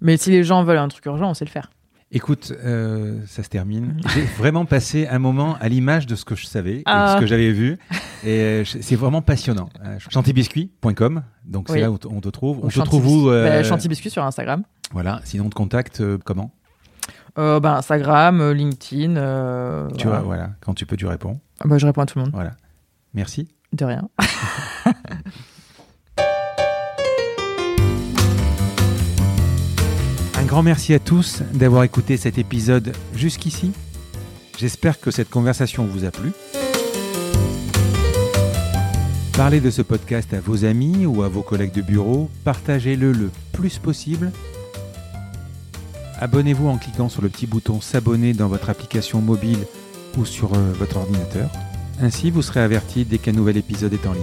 Mais si les gens veulent un truc urgent, on sait le faire. Écoute, euh, ça se termine. Mhm. J'ai vraiment passé un moment à l'image de ce que je savais et de Ah. ce que j'avais vu. Et euh, c'est vraiment passionnant. Euh, Chantibiscuit.com, donc c'est Oui. là où t- on te trouve. On te trouve où Biscuit- euh, bah, Chanty Biscuit sur Instagram. Voilà, sinon on te contacte euh, comment? Euh, bah, Instagram, euh, LinkedIn. euh, Tu voilà. vois, voilà, quand tu peux, tu réponds. Ah bah, je réponds à tout le monde. Voilà. Merci. De rien. Un grand merci à tous d'avoir écouté cet épisode jusqu'ici. J'espère que cette conversation vous a plu. Parlez de ce podcast à vos amis ou à vos collègues de bureau. Partagez-le le plus possible. Abonnez-vous en cliquant sur le petit bouton s'abonner dans votre application mobile ou sur euh, votre ordinateur. Ainsi, vous serez averti dès qu'un nouvel épisode est en ligne.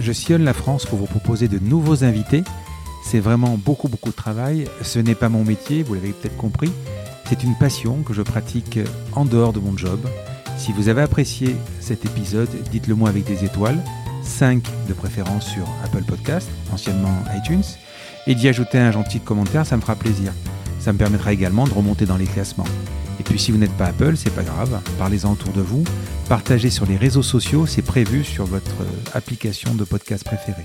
Je sillonne la France pour vous proposer de nouveaux invités. C'est vraiment beaucoup beaucoup de travail. Ce n'est pas mon métier, vous l'avez peut-être compris. C'est une passion que je pratique en dehors de mon job. Si vous avez apprécié cet épisode, dites-le moi avec des étoiles. 5 de préférence sur Apple Podcast, anciennement iTunes, et d'y ajouter un gentil commentaire, ça me fera plaisir. Ça me permettra également de remonter dans les classements. Puis si vous n'êtes pas Apple, c'est pas grave, parlez-en autour de vous, partagez sur les réseaux sociaux, c'est prévu sur votre application de podcast préférée.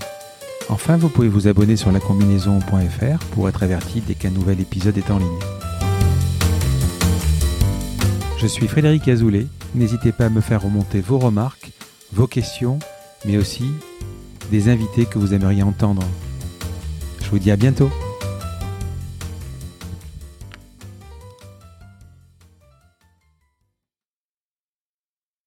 Enfin, vous pouvez vous abonner sur lacombinaison.fr pour être averti dès qu'un nouvel épisode est en ligne. Je suis Frédéric Azoulay, n'hésitez pas à me faire remonter vos remarques, vos questions, mais aussi des invités que vous aimeriez entendre. Je vous dis à bientôt